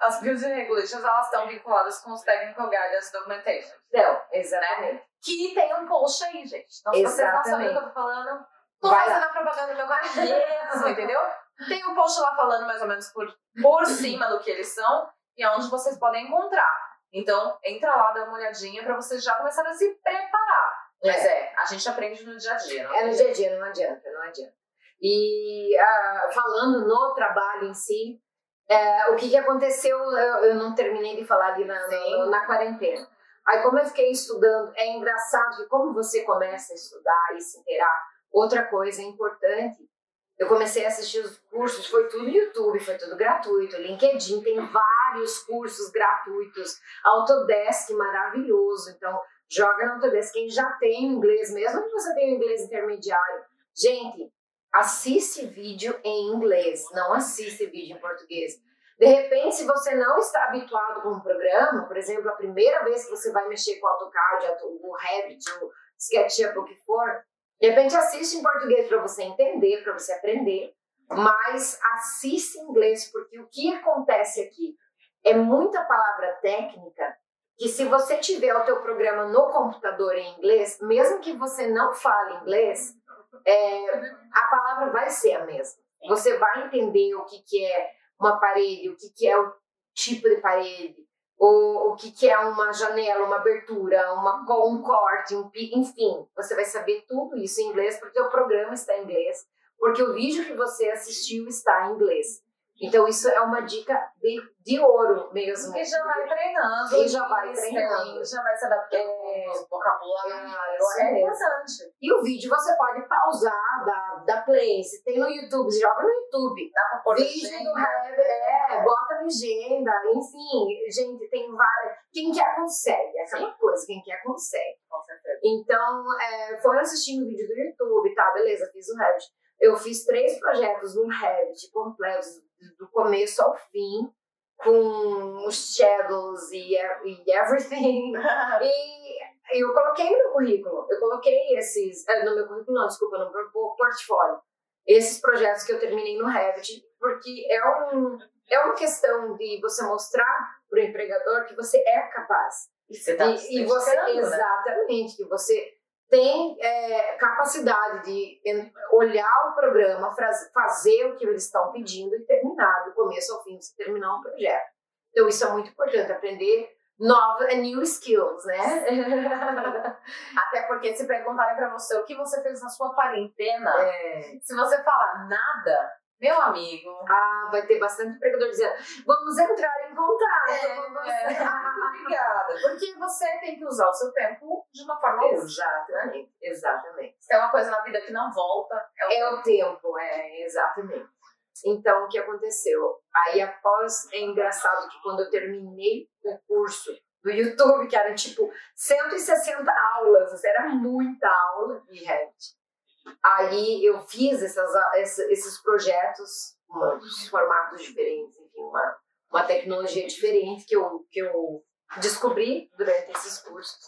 as building regulations, elas estão vinculadas com os technical guidance documentation. Então, exatamente. Né? Que tem um post aí, gente. Então, se você não sabe o que eu tô falando, tô Vai fazendo lá. a propaganda do meu mesmo, entendeu? Tem um post lá falando mais ou menos por, por cima do que eles são e aonde vocês podem encontrar. Então, entra lá, dá uma olhadinha para vocês já começarem a se preparar. Mas é. é, a gente aprende no dia a dia. Não é no dia a dia, não adianta, não adianta. E uh, falando no trabalho em si, uh, o que, que aconteceu, eu, eu, não terminei de falar ali na, na, na quarentena. Aí, como eu fiquei estudando, é engraçado que como você começa a estudar e se inteirar, outra coisa importante eu comecei a assistir os cursos, foi tudo no YouTube, foi tudo gratuito. LinkedIn tem vários cursos gratuitos. Autodesk, maravilhoso. Então, joga no Autodesk. Quem já tem inglês, mesmo que você tenha inglês intermediário. Gente, assiste vídeo em inglês, não assiste vídeo em português. De repente, se você não está habituado com um programa, por exemplo, a primeira vez que você vai mexer com o AutoCAD, o Revit, o SketchUp, o que for, de repente assiste em português para você entender, para você aprender, mas assiste em inglês, porque o que acontece aqui é muita palavra técnica que se você tiver o teu programa no computador em inglês, mesmo que você não fale inglês, é, a palavra vai ser a mesma. Você vai entender o que, que é uma parede, o que, que é o tipo de parede, ou o que, que é uma janela, uma abertura, uma, um corte, um, enfim, você vai saber tudo isso em inglês porque o programa está em inglês, porque o vídeo que você assistiu está em inglês. Então, isso é uma dica de, de ouro mesmo. E já vai treinando. E já vai treinando. Já vai se adaptando é, vocabulário. É, é importante. E o vídeo você pode pausar, dar, dar play. Se tem no YouTube, joga no YouTube. Dá pra pôr Vídeo legenda. do Heavy, é, bota legenda. Enfim, gente, tem várias. Quem quer consegue. É aquela coisa, quem quer consegue. Com certeza. Então, é, foi assistindo o vídeo do YouTube, tá, beleza, fiz o Revit. Eu fiz três projetos no Revit completos do começo ao fim, com os shadows e, e everything. e eu coloquei no meu currículo, eu coloquei esses, eh, no meu currículo não, desculpa, no meu portfólio, esses projetos que eu terminei no Revit, porque é, um, é uma questão de você mostrar para o empregador que você é capaz. E você, tá e, e você né? exatamente, que você tem é, capacidade de olhar o programa, fazer o que eles estão pedindo e terminar, do começo ao fim, você terminar um projeto. Então, isso é muito importante, aprender novas, new skills, né? Até porque se perguntarem para você o que você fez na sua quarentena, é. se você falar nada, meu amigo. Ah, vai ter bastante empregador dizendo: vamos entrar em contato. É, é. Obrigada. Porque você tem que usar o seu tempo de uma forma Exatamente, exatamente. Se tem uma coisa na vida que não volta, é o, é tempo. o tempo. É, exatamente. Então, o que aconteceu? Aí, após, é engraçado que quando eu terminei o curso do YouTube, que era tipo 160 aulas, era muita aula de Revit. Aí eu fiz essas, esses projetos, uns formatos diferentes, enfim, uma, uma tecnologia diferente que eu, que eu descobri durante esses cursos,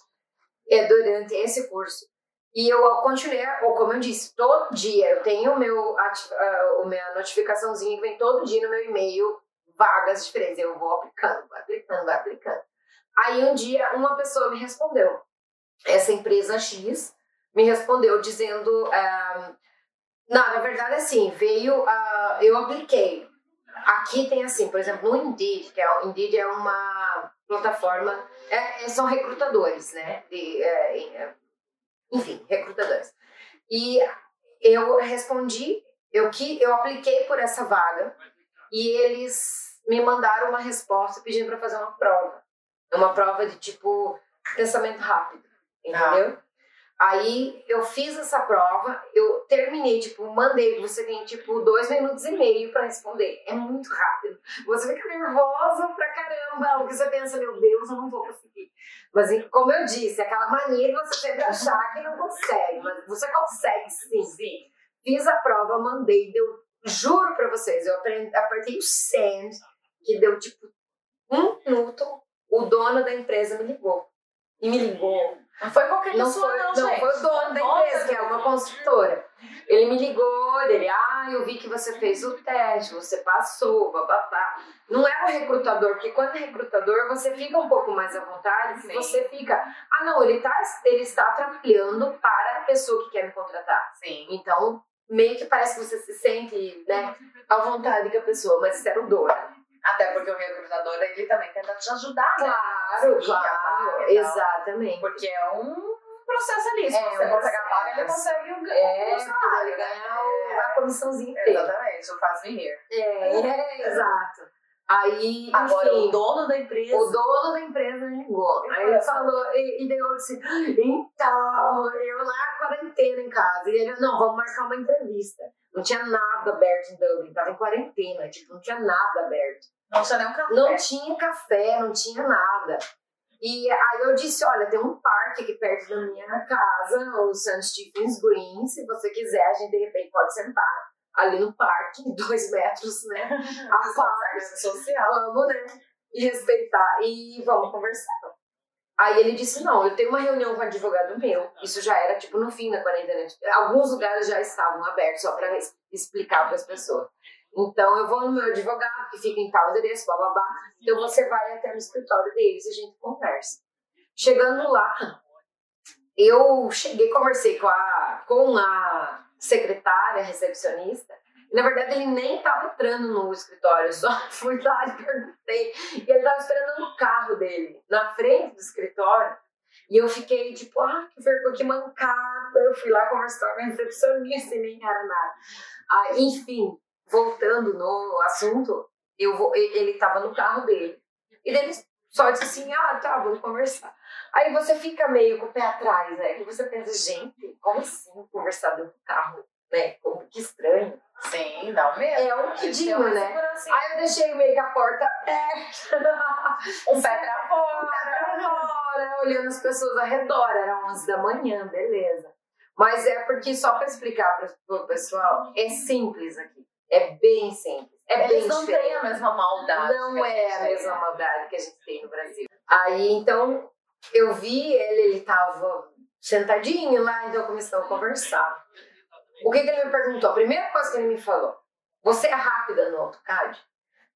é, durante esse curso. E eu continuei, ou como eu disse, todo dia eu tenho o meu, uh, minha notificaçãozinha que vem todo dia no meu e-mail, vagas diferentes. Eu vou aplicando, aplicando, aplicando. Aí um dia uma pessoa me respondeu. Essa empresa X me respondeu dizendo. Uh, não, na verdade, assim, veio. Uh, eu apliquei. Aqui tem assim, por exemplo, no Indeed, que é, Indeed é uma plataforma. É, é são recrutadores, né? De, é, é, enfim, recrutadores. E eu respondi, eu que eu apliquei por essa vaga e eles me mandaram uma resposta pedindo para fazer uma prova. Uma prova de tipo pensamento rápido, entendeu? Ah. Aí eu fiz essa prova, eu terminei, tipo, mandei, você tem tipo dois minutos e meio para responder. É muito rápido. Você fica nervosa pra caramba, porque você pensa, meu Deus, eu não vou conseguir. Mas como eu disse, aquela mania de você sempre achar que não consegue, mas você consegue sim. sim. Fiz a prova, mandei, deu, juro pra vocês, eu apertei o send, que deu tipo um minuto, o dono da empresa me ligou. E me ligou não foi qualquer não pessoa, foi, não, não gente. foi o dono da empresa, que é uma construtora. Ele me ligou, ele, ah, eu vi que você fez o teste, você passou, babá. Não é o recrutador, porque quando é recrutador, você fica um pouco mais à vontade, Sim. você fica, ah, não, ele, tá, ele está trabalhando para a pessoa que quer me contratar. Sim. Então, meio que parece que você se sente, né, à vontade com a pessoa, mas isso era o dono. Até porque o recrutador, ele também tenta te ajudar, né? Claro, claro, exatamente. Porque é um processo ali. Se é, você consegue a vaga, ele consegue o ganho. É, salário, ele ganha a comissãozinha Exatamente, o faz me rir. É, é, exato. Aí, Agora, enfim, o dono da empresa. O dono da empresa me ligou. Aí ele falou, e, e daí eu disse, então, eu lá quarentena em casa. E ele, não, vamos marcar uma entrevista. Não tinha nada aberto em Dublin, tava em quarentena, tipo, não tinha nada aberto. Não tinha café. Não tinha café, não tinha nada. E aí eu disse, olha, tem um parque aqui perto da minha casa, o St. Stephen's Green, se você quiser, a gente de repente pode sentar ali no parque, dois metros, né? A parte social. Vamos, né? E respeitar e vamos conversar. Aí ele disse, não, eu tenho uma reunião com um advogado meu, isso já era tipo no fim da quarentena, alguns lugares já estavam abertos só para explicar para as pessoas. Então eu vou no meu advogado, que fica em tal endereço, blá blá blá, então você vai até no escritório deles e a gente conversa. Chegando lá, eu cheguei, conversei com a, com a secretária, recepcionista, na verdade, ele nem estava entrando no escritório, eu só fui lá e perguntei. E ele estava esperando no carro dele, na frente do escritório. E eu fiquei tipo, ah, que vergonha, que mancada. Eu fui lá conversar com a recepcionista e nem era nada. Ah, enfim, voltando no assunto, eu vou, ele estava no carro dele. E ele só disse assim, ah, tá, vamos conversar. Aí você fica meio com o pé atrás, né? E você pensa, gente, como assim conversar dentro do carro? Né? Como que estranho. Sim, dá um medo. É um quidinho, né? Aí eu deixei meio que a porta aberta. um pé pra fora. Um pé pra fora, olhando as pessoas ao redor. Era 11 da manhã, beleza. Mas é porque, só pra explicar pro pessoal, é simples aqui. É bem simples. É Eles bem não diferente. têm a mesma maldade. Não é a mesma maldade que a gente tem no Brasil. Aí, então, eu vi ele, ele tava sentadinho lá, então começamos a conversar. O que, que ele me perguntou? A primeira coisa que ele me falou: Você é rápida no AutoCAD?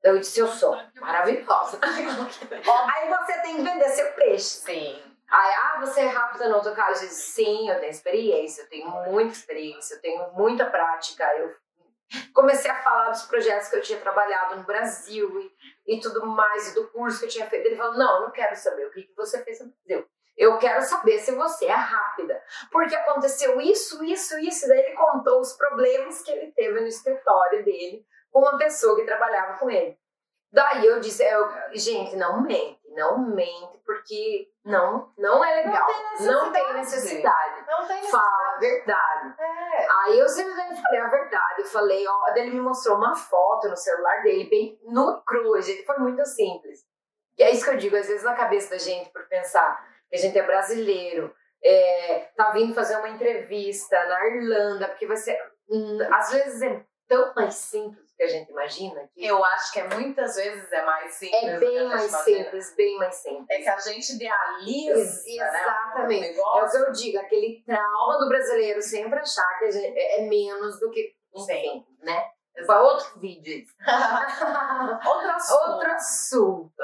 Eu disse: Eu sou. Maravilhosa. Aí você tem que vender seu peixe. Sim. Aí, ah, você é rápida no AutoCAD? Eu disse: Sim, eu tenho experiência, eu tenho muita experiência, eu tenho muita prática. Eu comecei a falar dos projetos que eu tinha trabalhado no Brasil e, e tudo mais, e do curso que eu tinha feito. Ele falou: Não, não quero saber o que, que você fez no Brasil. Eu quero saber se você é rápida. Porque aconteceu isso, isso, isso. Daí ele contou os problemas que ele teve no escritório dele com uma pessoa que trabalhava com ele. Daí eu disse, eu, gente, não mente, não mente, porque não, não é legal. Não tem necessidade. Não tem necessidade. Fala a verdade. É. Aí eu simplesmente falei a verdade. Eu falei, ó, ele me mostrou uma foto no celular dele, bem no cru, gente. Foi muito simples. E é isso que eu digo, às vezes na cabeça da gente, por pensar, que a gente é brasileiro, é, tá vindo fazer uma entrevista na Irlanda, porque você. Hum, às vezes é tão mais simples que a gente imagina. Que Eu acho que é, muitas vezes é mais simples. é bem mais imagina. simples, bem mais simples. É que a gente idealiza. Ex- Né, Exatamente. o É o que eu digo, aquele trauma do brasileiro sempre achar que gente é é menos do que. Enfim, né? Para outro vídeo. Outro assunto. Outro assunto.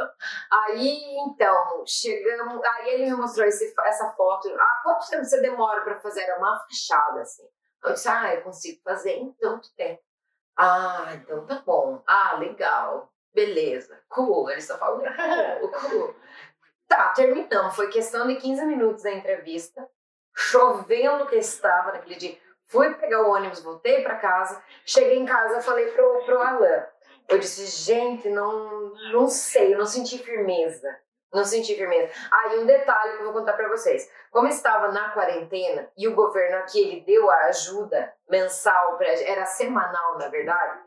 Aí, então, chegamos. Aí ele me mostrou esse, essa foto. Ah, quanto tempo você demora para fazer? Era uma fachada, assim. Eu disse, ah, eu consigo fazer em tanto tempo. Ah, então tá bom. Ah, legal. Beleza. Cool. Ele só falou cool, cool. Tá, terminamos. Foi questão de 15 minutos da entrevista. Chovendo que estava naquele dia. Fui pegar o ônibus, voltei para casa. Cheguei em casa, falei pro, pro Alan. Eu disse, gente, não, não sei, eu não senti firmeza. Não senti firmeza. Aí um detalhe que eu vou contar para vocês. Como estava na quarentena e o governo aqui ele deu a ajuda mensal, pra, era semanal na verdade,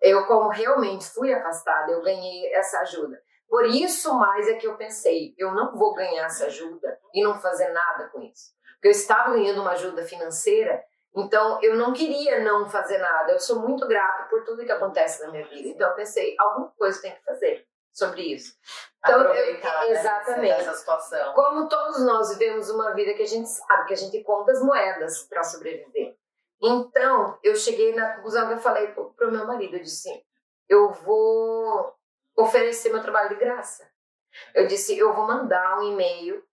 eu como realmente fui afastada, eu ganhei essa ajuda. Por isso mais é que eu pensei, eu não vou ganhar essa ajuda e não fazer nada com isso. Porque eu estava ganhando uma ajuda financeira então, eu não queria não fazer nada. Eu sou muito grata por tudo que acontece na minha vida. Então, eu pensei, alguma coisa tem que fazer sobre isso. Então, eu- né, exatamente. Dessa situação. Como todos nós vivemos uma vida que a gente sabe, que a gente conta as moedas para sobreviver. Então, eu cheguei na conclusão que eu falei pro, meu marido, eu disse, eu vou oferecer meu trabalho de graça. Eu disse, eu vou mandar um e-mail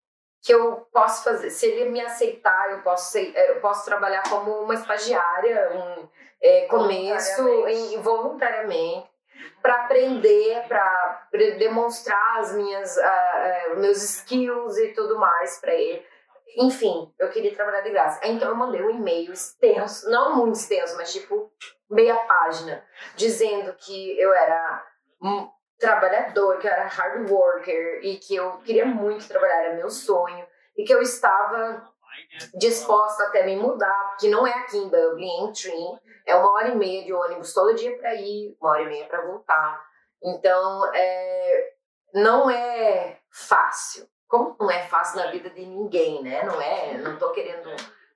que eu posso fazer, se ele me aceitar, eu posso, ser- eh, eu posso trabalhar como uma estagiária, um eh, começo Voluntariamente. em, voluntariamente, para aprender, para demonstrar as minhas, ah, meus skills e tudo mais para ele. Enfim, eu queria trabalhar de graça. Então eu mandei um e-mail extenso, não muito extenso, mas tipo meia página, dizendo que eu era um trabalhador, que eu era hard worker e que eu queria muito trabalhar, era meu sonho, e que eu estava disposta até me mudar, porque não é aqui em Dublin, em Trim, é uma hora e meia de ônibus todo dia para ir, uma hora e meia para voltar. Então, é, não é fácil. como não é fácil na vida de ninguém, né? Não é, não tô querendo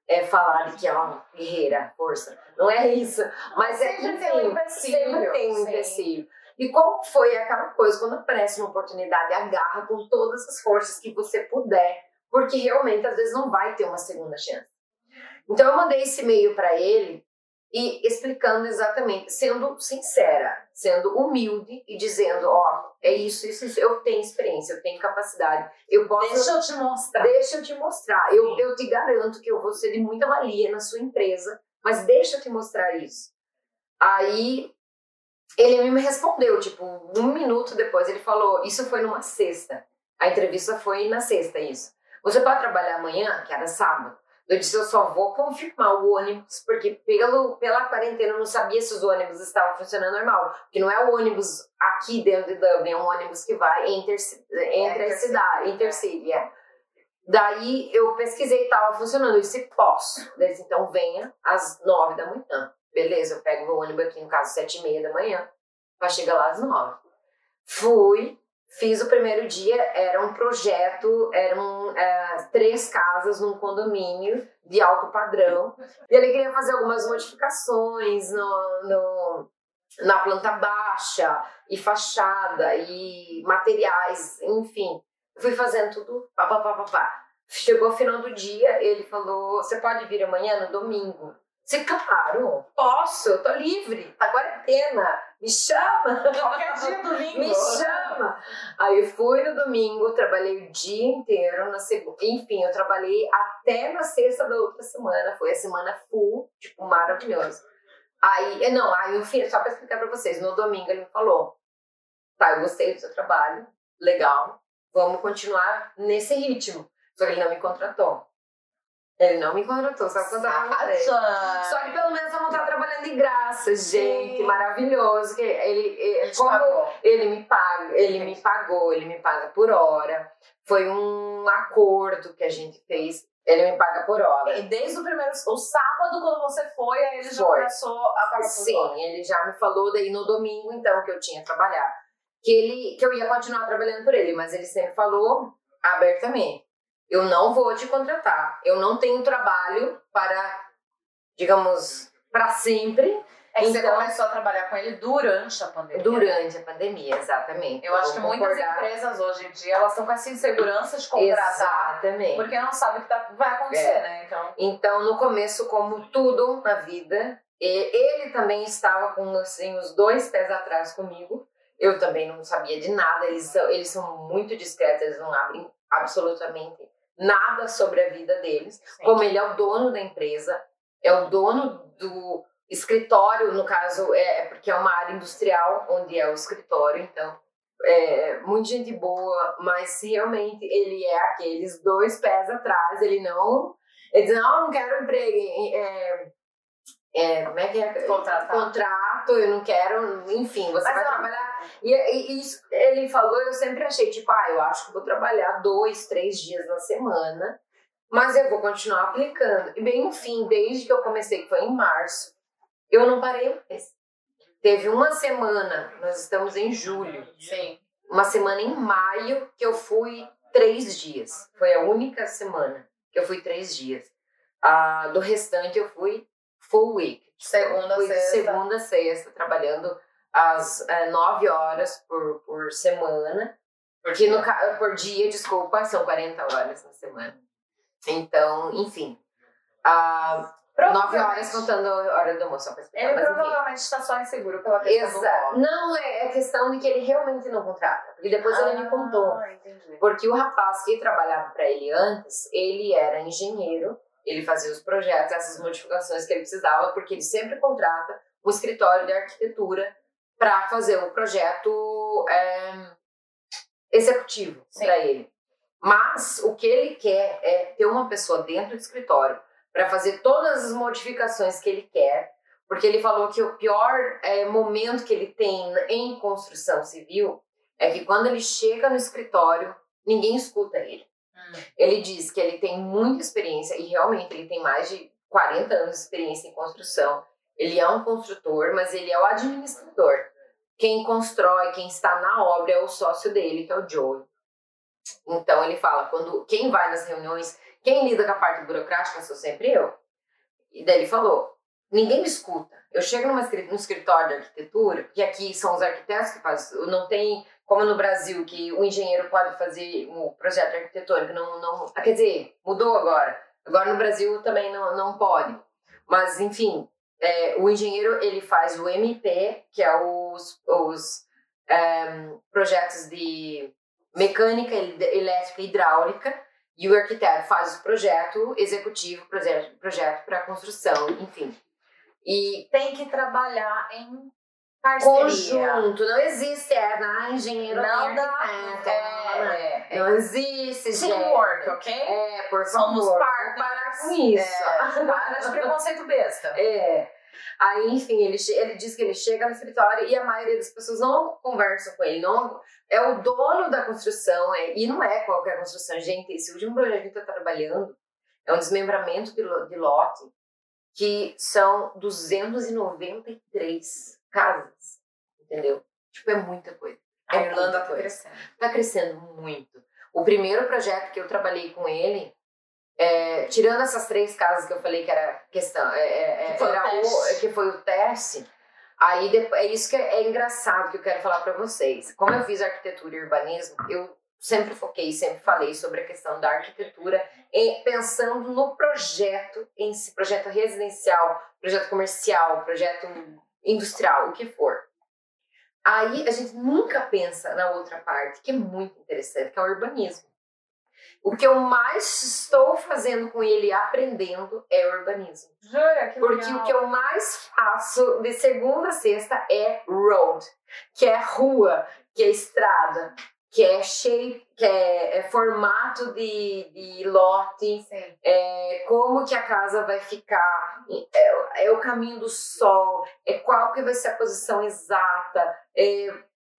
é, falar de que é uma guerreira, força. Não é isso. Mas é que, tem um empecilho, sempre tem um empecilho. E como foi aquela coisa, quando aparece uma oportunidade, agarra com todas as forças que você puder, porque realmente às vezes não vai ter uma segunda chance. Então eu mandei esse e-mail para ele e explicando exatamente, sendo sincera, sendo humilde e dizendo, ó, é isso, isso, isso, eu tenho experiência, eu tenho capacidade, eu posso Deixa eu te mostrar. Deixa eu te mostrar. Eu, eu te garanto que eu vou ser de muita valia na sua empresa, mas deixa eu te mostrar isso. Aí ele me respondeu, tipo, um minuto depois ele falou, isso foi numa sexta. A entrevista foi na sexta, isso. Você pode trabalhar amanhã, que era sábado. Eu disse, eu só vou confirmar o ônibus, porque pelo, pela quarentena eu não sabia se os ônibus estavam funcionando normal. Porque não é o ônibus aqui dentro de Dublin, é um ônibus que vai entre, entre as cidades, intercity, é. Daí eu pesquisei e estava funcionando. Eu disse, posso. Daí disse, então venha às nove da manhã. Beleza, eu pego meu ônibus aqui, no caso, sete e meia da manhã, para chegar lá às nove. Fui, fiz o primeiro dia, era um projeto, eram é, três casas num condomínio de alto padrão. E ele queria fazer algumas modificações no, no, na planta baixa, e fachada, e materiais, enfim. Fui fazendo tudo, pá, pá, pá, pá, pá. Chegou o final do dia, ele falou: Você pode vir amanhã, no domingo? Você, claro, posso, eu tô livre, tá quarentena, me chama. Qualquer dia domingo. Me chama! Aí eu fui no domingo, trabalhei o dia inteiro, na segunda. Enfim, eu trabalhei até na sexta da outra semana. Foi a semana full, tipo, maravilhosa. Aí, é, não, aí, enfim, só pra explicar pra vocês, no domingo ele me falou: tá, eu gostei do seu trabalho, legal, vamos continuar nesse ritmo. Só que ele não me contratou. Ele não me contratou, sabe quanto eu. Só que pelo menos eu não tá trabalhando de graça, gente, Sim. maravilhoso. Que ele, ele, como ele me paga, ele me pagou, ele me paga por hora. Foi um acordo que a gente fez. Ele me paga por hora. E desde o primeiro. O sábado, quando você foi, aí ele já Foi. começou a pagar por Sim, hora. ele já me falou daí no domingo, então, que eu tinha trabalhado. Que, ele, que eu ia continuar trabalhando por ele, mas ele sempre falou abertamente: eu não vou te contratar. Eu não tenho trabalho para, digamos, para sempre. É que você Então- começou a trabalhar com ele durante a pandemia. Durante a pandemia, exatamente. Eu acho que Vou muitas concordar. empresas hoje em dia elas estão com essa insegurança de contratar Exatamente. porque não sabe o que tá- vai acontecer, É. né? Então, Então, no começo, como tudo na vida, ele também estava com assim, os dois pés atrás comigo. Eu também não sabia de nada. Eles são, eles são muito discretos, eles não abrem absolutamente nada sobre a vida deles. sim. Como ele é o dono da empresa, é o dono do escritório, no caso, é é porque é uma área industrial onde é o escritório, então é muita gente boa, mas realmente ele é aqueles dois pés atrás, ele não. Ele diz, não, eu não quero emprego. É, é, como é que é? Contratar. Contrato, eu não quero, enfim, você Mas vai não. trabalhar. E, e isso ele falou, eu sempre achei, tipo, ah, eu acho que vou trabalhar dois, três dias na semana, mas eu vou continuar aplicando. E bem, enfim, desde que eu comecei, que foi em março, eu não parei mais. Teve uma semana, nós estamos em julho, Sim. uma semana em maio que eu fui três dias. Foi a única semana que eu fui três dias. Ah, do restante eu fui full week. Segunda, fui sexta. segunda sexta, trabalhando às eh, nove horas por, por semana. Porque no, ca- por dia, desculpa, são 40 horas na semana. Então, enfim. Ah, nove horas contando a hora do almoço, explicar. Ele provavelmente está só inseguro pela questão Exato. Não, é, é questão de que ele realmente não contrata. Porque depois ele me contou. Ah, entendi. Porque o rapaz que trabalhava para ele antes, ele era engenheiro, ele fazia os projetos, essas modificações que ele precisava, porque ele sempre contrata um escritório de arquitetura para fazer o projeto é, executivo para ele. Mas o que ele quer é ter uma pessoa dentro do escritório para fazer todas as modificações que ele quer, porque ele falou que o pior é, momento que ele tem em construção civil é que quando ele chega no escritório, ninguém escuta ele. Hum. Ele diz que ele tem muita experiência e realmente ele tem mais de 40 anos de experiência em construção. Ele é um construtor, mas ele é o administrador. Quem constrói, quem está na obra é o sócio dele, que é o Joey. Então ele fala, quando quem vai nas reuniões, quem lida com a parte burocrática sou sempre eu. E daí ele falou, ninguém me escuta. Eu chego numa, no escritório de arquitetura, porque aqui são os arquitetos que fazem, não tem como no Brasil que o engenheiro pode fazer um projeto arquitetônico, não, não, ah, quer dizer, mudou agora. Agora no Brasil também não, não pode. Mas enfim, é, o engenheiro ele faz o MP, que é os, os é, projetos de mecânica, elétrica e hidráulica, e o arquiteto faz o projeto executivo, projeto, projeto para construção, enfim. E tem que trabalhar em parceria. Conjunto, não existe, é na engenheiro não dá, é, é, não existe, Teamwork, ok? É, por Somos favor, partners. parar com isso. É, para de preconceito besta. É. Aí, enfim, ele, ele diz que ele chega no escritório e a maioria das pessoas não conversa com ele. Não, é o dono da construção, é, e não é qualquer construção. Gente, esse último projeto que a gente está trabalhando é um desmembramento de, de lote, que são 293 casas, entendeu? Tipo, é muita coisa. É a Irlanda está crescendo. Está crescendo muito. O primeiro projeto que eu trabalhei com ele, é, tirando essas três casas que eu falei que era questão, é, é, é que, foi era o, que foi o teste, aí é isso que é, é engraçado que eu quero falar para vocês. Como eu fiz arquitetura e urbanismo, eu sempre foquei, sempre falei sobre a questão da arquitetura, pensando no projeto em si, projeto residencial, projeto comercial, projeto industrial, o que for. Aí a gente nunca pensa na outra parte, que é muito interessante, que é o urbanismo. O que eu mais estou fazendo com ele aprendendo é urbanismo. Jura? Que Porque legal. o que eu mais faço de segunda a sexta é road, que é rua, que é estrada, que é shape, que é, é formato de, de lote, é, como que a casa vai ficar, é, é, o caminho do sol, é qual que vai ser a posição exata, é,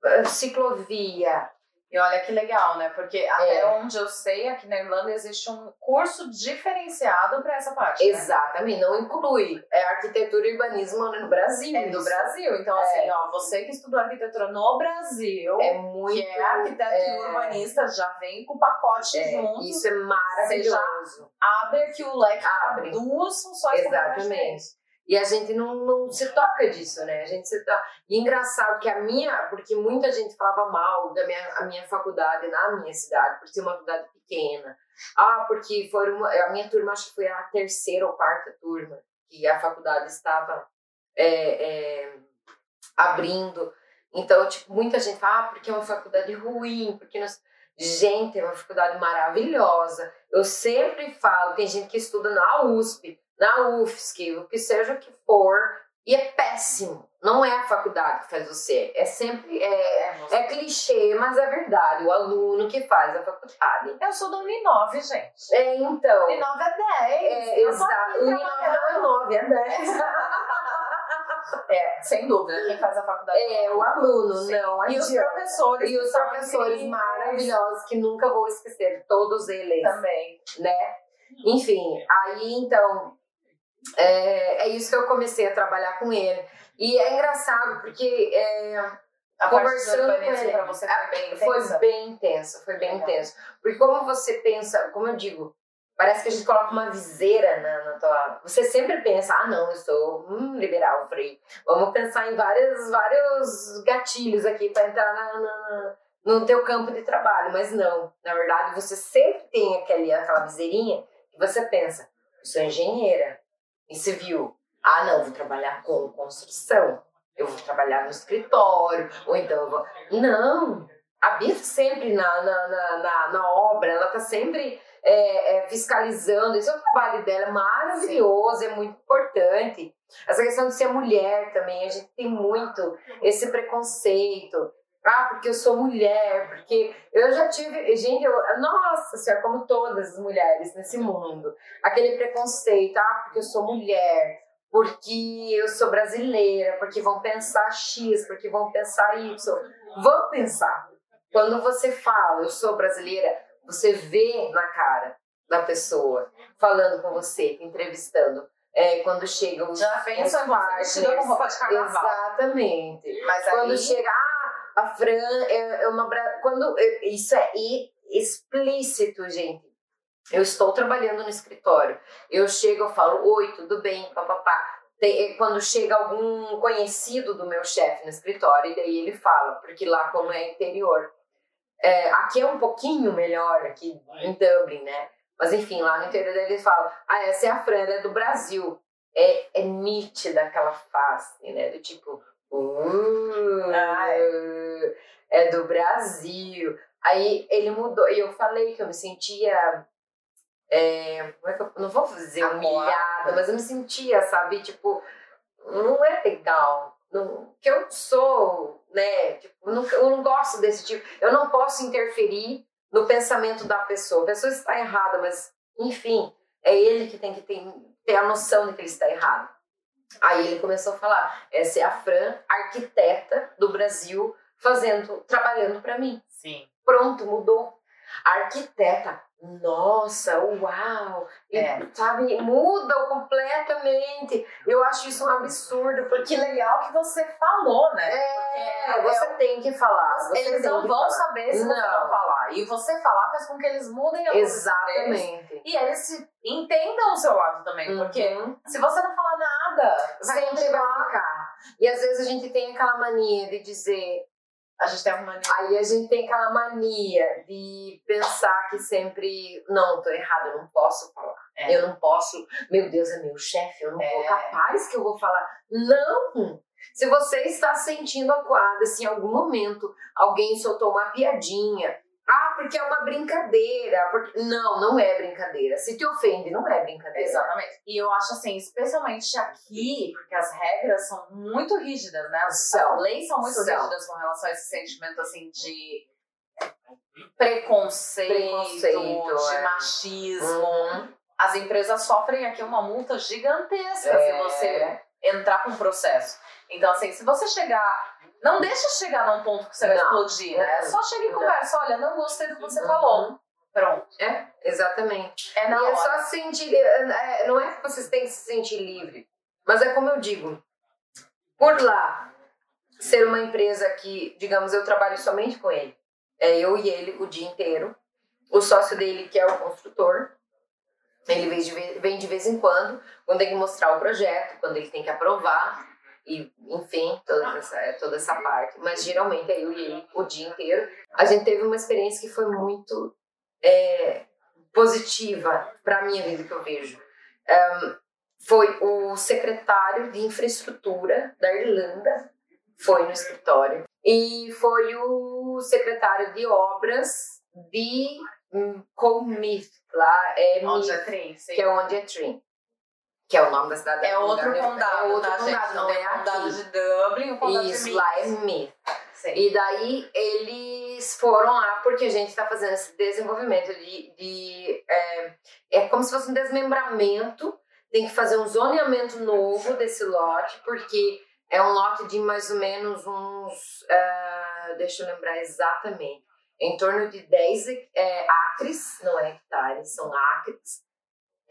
é ciclovia, e olha que legal, né? Porque até é. onde eu sei, aqui na Irlanda existe um curso diferenciado para essa parte. Exatamente, né? não inclui. É arquitetura e urbanismo no Brasil. É do Brasil. Então, é. assim, ó, você que estudou arquitetura no Brasil, é muito, que é arquiteto e é. urbanista, já vem com o pacote é. junto. Isso é maravilhoso. abre aqui o leque abre duas funções Exatamente. E a gente não, não se toca disso, né? A gente se toca. E engraçado que a minha, porque muita gente falava mal da minha, a minha faculdade na minha cidade, por ser uma faculdade pequena. Ah, porque foi uma, a minha turma, acho que foi a terceira ou quarta turma que a faculdade estava é, é, abrindo. Então, tipo, muita gente fala, ah, porque é uma faculdade ruim, porque nós... Gente, é uma faculdade maravilhosa. Eu sempre falo, tem gente que estuda na USP, na UFSC, o que seja o que for, e é péssimo. Não é a faculdade que faz você. É sempre. É, é, é clichê, mas é verdade. O aluno que faz a faculdade. Eu sou do Uninove, gente. É, então. Uninove é 10. É, exato. Uninove não é 9, é 10. é, sem dúvida. Quem faz a faculdade é o aluno, Sim. não. E os professores. E os professores maravilhosos que nunca vou esquecer. Todos eles. Também. Né? Enfim, aí então é, é isso que eu comecei a trabalhar com ele. E é engraçado, porque é, a conversando com ele pra você foi bem, foi bem intenso, foi bem intenso. Porque como você pensa, como eu digo, parece que a gente coloca uma viseira na, na tua. Você sempre pensa, ah, não, eu sou hum, liberal, free. Vamos pensar em vários, vários gatilhos aqui para entrar na, na, no teu campo de trabalho. Mas não, na verdade, você sempre tem aquele, aquela viseirinha que você pensa, eu sou engenheira, em civil. Ah, não, vou trabalhar com construção. Eu vou trabalhar no escritório. Ou então eu vou. Não! A Bia tá sempre na, na, na, na, obra, ela tá sempre é, é, fiscalizando. Esse é o trabalho dela, maravilhoso, é muito importante. Essa questão de ser mulher também, a gente tem muito esse preconceito. Ah, porque eu sou mulher, porque eu já tive. Gente, eu, nossa senhora, como todas as mulheres nesse mundo. Aquele preconceito, ah, porque eu sou mulher, porque eu sou brasileira, porque vão pensar X, porque vão pensar Y. Vão pensar. Quando você fala, eu sou brasileira, você vê na cara da pessoa falando com você, entrevistando. É, quando chega os. Já pensa com roupa de carnaval. Exatamente. Mas quando aí... chega, ah, a Fran é, é uma. Quando, isso é. Explícito, gente. Eu estou trabalhando no escritório. Eu chego, eu falo, oi, tudo bem, papapá. Tem, quando chega algum conhecido do meu chefe no escritório, e daí ele fala, porque lá como é interior. É, aqui é um pouquinho melhor, aqui em Dublin, né? Mas enfim, lá no interior ele fala, ah, essa é a Fran, ela é do Brasil. É, é nítida aquela face, né? Do tipo, uh, é do Brasil. Aí ele mudou, e eu falei que eu me sentia. é, como é que eu, não vou dizer humilhada, mas eu me sentia, sabe? Tipo, não é legal. Não, que eu sou, né? Tipo, eu não, eu não gosto desse tipo. Eu não posso interferir no pensamento da pessoa. A pessoa está errada, mas, enfim, é ele que tem que ter, ter a noção de que ele está errado. Aí ele começou a falar: essa é a Fran, arquiteta do Brasil, fazendo, trabalhando para mim. Sim. Pronto, mudou. Arquiteta, nossa, uau! E, É. Sabe, muda completamente. Eu acho isso um absurdo, porque Que legal que você falou, né? é, Porque você tem que falar. Eles não vão falar. saber se você Não. não falar. E você falar faz com que eles mudem a posição deles. Exatamente. E eles entendam o seu lado também. Porque Uhum. se você não falar nada, vai sempre vai ficar. E às vezes a gente tem aquela mania de dizer, A gente tem uma mania. Aí a gente tem aquela mania de pensar que sempre, não, tô errado, eu não posso falar. É. Eu não posso, meu Deus, é meu chefe, eu não É. vou capaz que eu vou falar. Não! Se você está se sentindo acuada, se em algum momento alguém soltou uma piadinha, porque é uma brincadeira. Porque... Não, não é brincadeira. Se te ofende, não é brincadeira. Exatamente. E eu acho assim, especialmente aqui, porque as regras são muito rígidas, né? As, São. as leis são muito São. rígidas com relação a esse sentimento assim de preconceito, Preconceito, de é. machismo. Uhum. As empresas sofrem aqui uma multa gigantesca É. se você entrar com um processo. Então, assim, se você chegar. Não deixa chegar num ponto que você vai Não. explodir, né? Só chega e conversa. Olha, não gostei do que você Uhum. falou. Pronto. É, exatamente. É na e é hora. só se sentir. é, Não é que vocês têm que se sentir livre, mas é como eu digo. Por lá, ser uma empresa que, digamos, eu trabalho somente com ele. É eu e ele o dia inteiro. O sócio dele, que é o construtor, ele vem de, vem de vez em quando, quando tem que mostrar o projeto, quando ele tem que aprovar, e enfim, toda essa, toda essa parte. Mas geralmente é eu o dia inteiro. A gente teve uma experiência que foi muito é, positiva para a minha vida que eu vejo. Ahn, foi o secretário de infraestrutura da Irlanda, foi no escritório, e foi o secretário de obras de hum, Colmith, lá é Onde Meath, é sim. que é onde é que é o nome da cidade. É outro condado, é outro tá, condado, gente? não Tem é o condado aqui. de Dublin o condado Isso, de lá é Meath. Sim. E daí eles foram lá porque a gente está fazendo esse desenvolvimento de. de é, é como se fosse um desmembramento. Tem que fazer um zoneamento novo desse lote, porque é um lote de mais ou menos uns. ah, deixa eu lembrar exatamente. Em torno de 10 é, acres, não é hectares, são acres.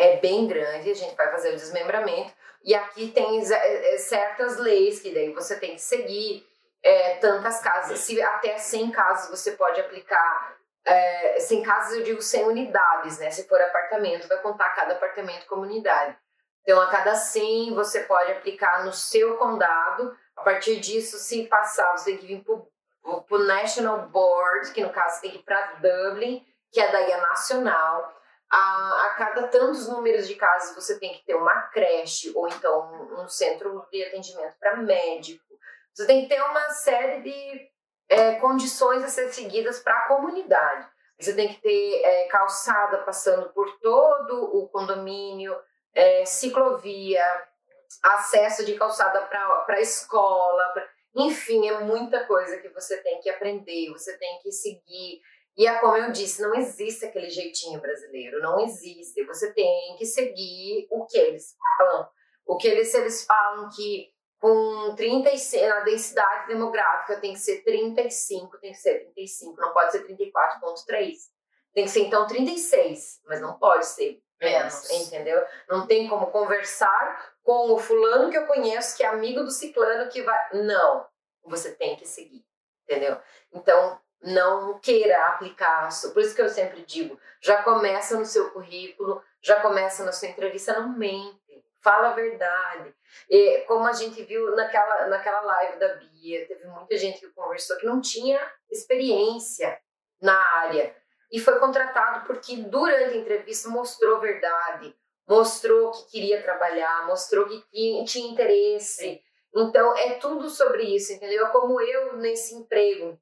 É bem grande, a gente vai fazer o desmembramento. E aqui tem é, é, certas leis que daí você tem que seguir é, tantas casas, se até 100 casas você pode aplicar, é, 100 casas eu digo 100 unidades, né? Se for apartamento, vai contar cada apartamento como unidade. Então, a cada 100 você pode aplicar no seu condado. A partir disso, se passar, você tem que vir para o National Board, que no caso tem que ir para Dublin, que é daí a nacional. A, a cada tantos números de casas você tem que ter uma creche ou então um centro de atendimento para médico. Você tem que ter uma série de é, condições a ser seguidas para a comunidade. Você tem que ter é, calçada passando por todo o condomínio, é, ciclovia, acesso de calçada para a escola. Pra... Enfim, é muita coisa que você tem que aprender, você tem que seguir. E é como eu disse, não existe aquele jeitinho brasileiro, não existe. Você tem que seguir o que eles falam. O que eles, eles falam que com 36, a densidade demográfica tem que ser 35, tem que ser 35, não pode ser 34,3. Tem que ser então 36, mas não pode ser menos, Menos. entendeu? Não tem como conversar com o fulano que eu conheço, que é amigo do ciclano que vai. Não, você tem que seguir, entendeu? Então, não queira aplicar. Por isso que eu sempre digo, já começa no seu currículo, já começa na sua entrevista, não mente, fala a verdade. E, como a gente viu naquela, naquela live da Bia, teve muita gente que conversou que não tinha experiência na área e foi contratado porque durante a entrevista mostrou verdade, mostrou que queria trabalhar, mostrou que tinha, tinha interesse. Então é tudo sobre isso, entendeu? Como eu nesse emprego,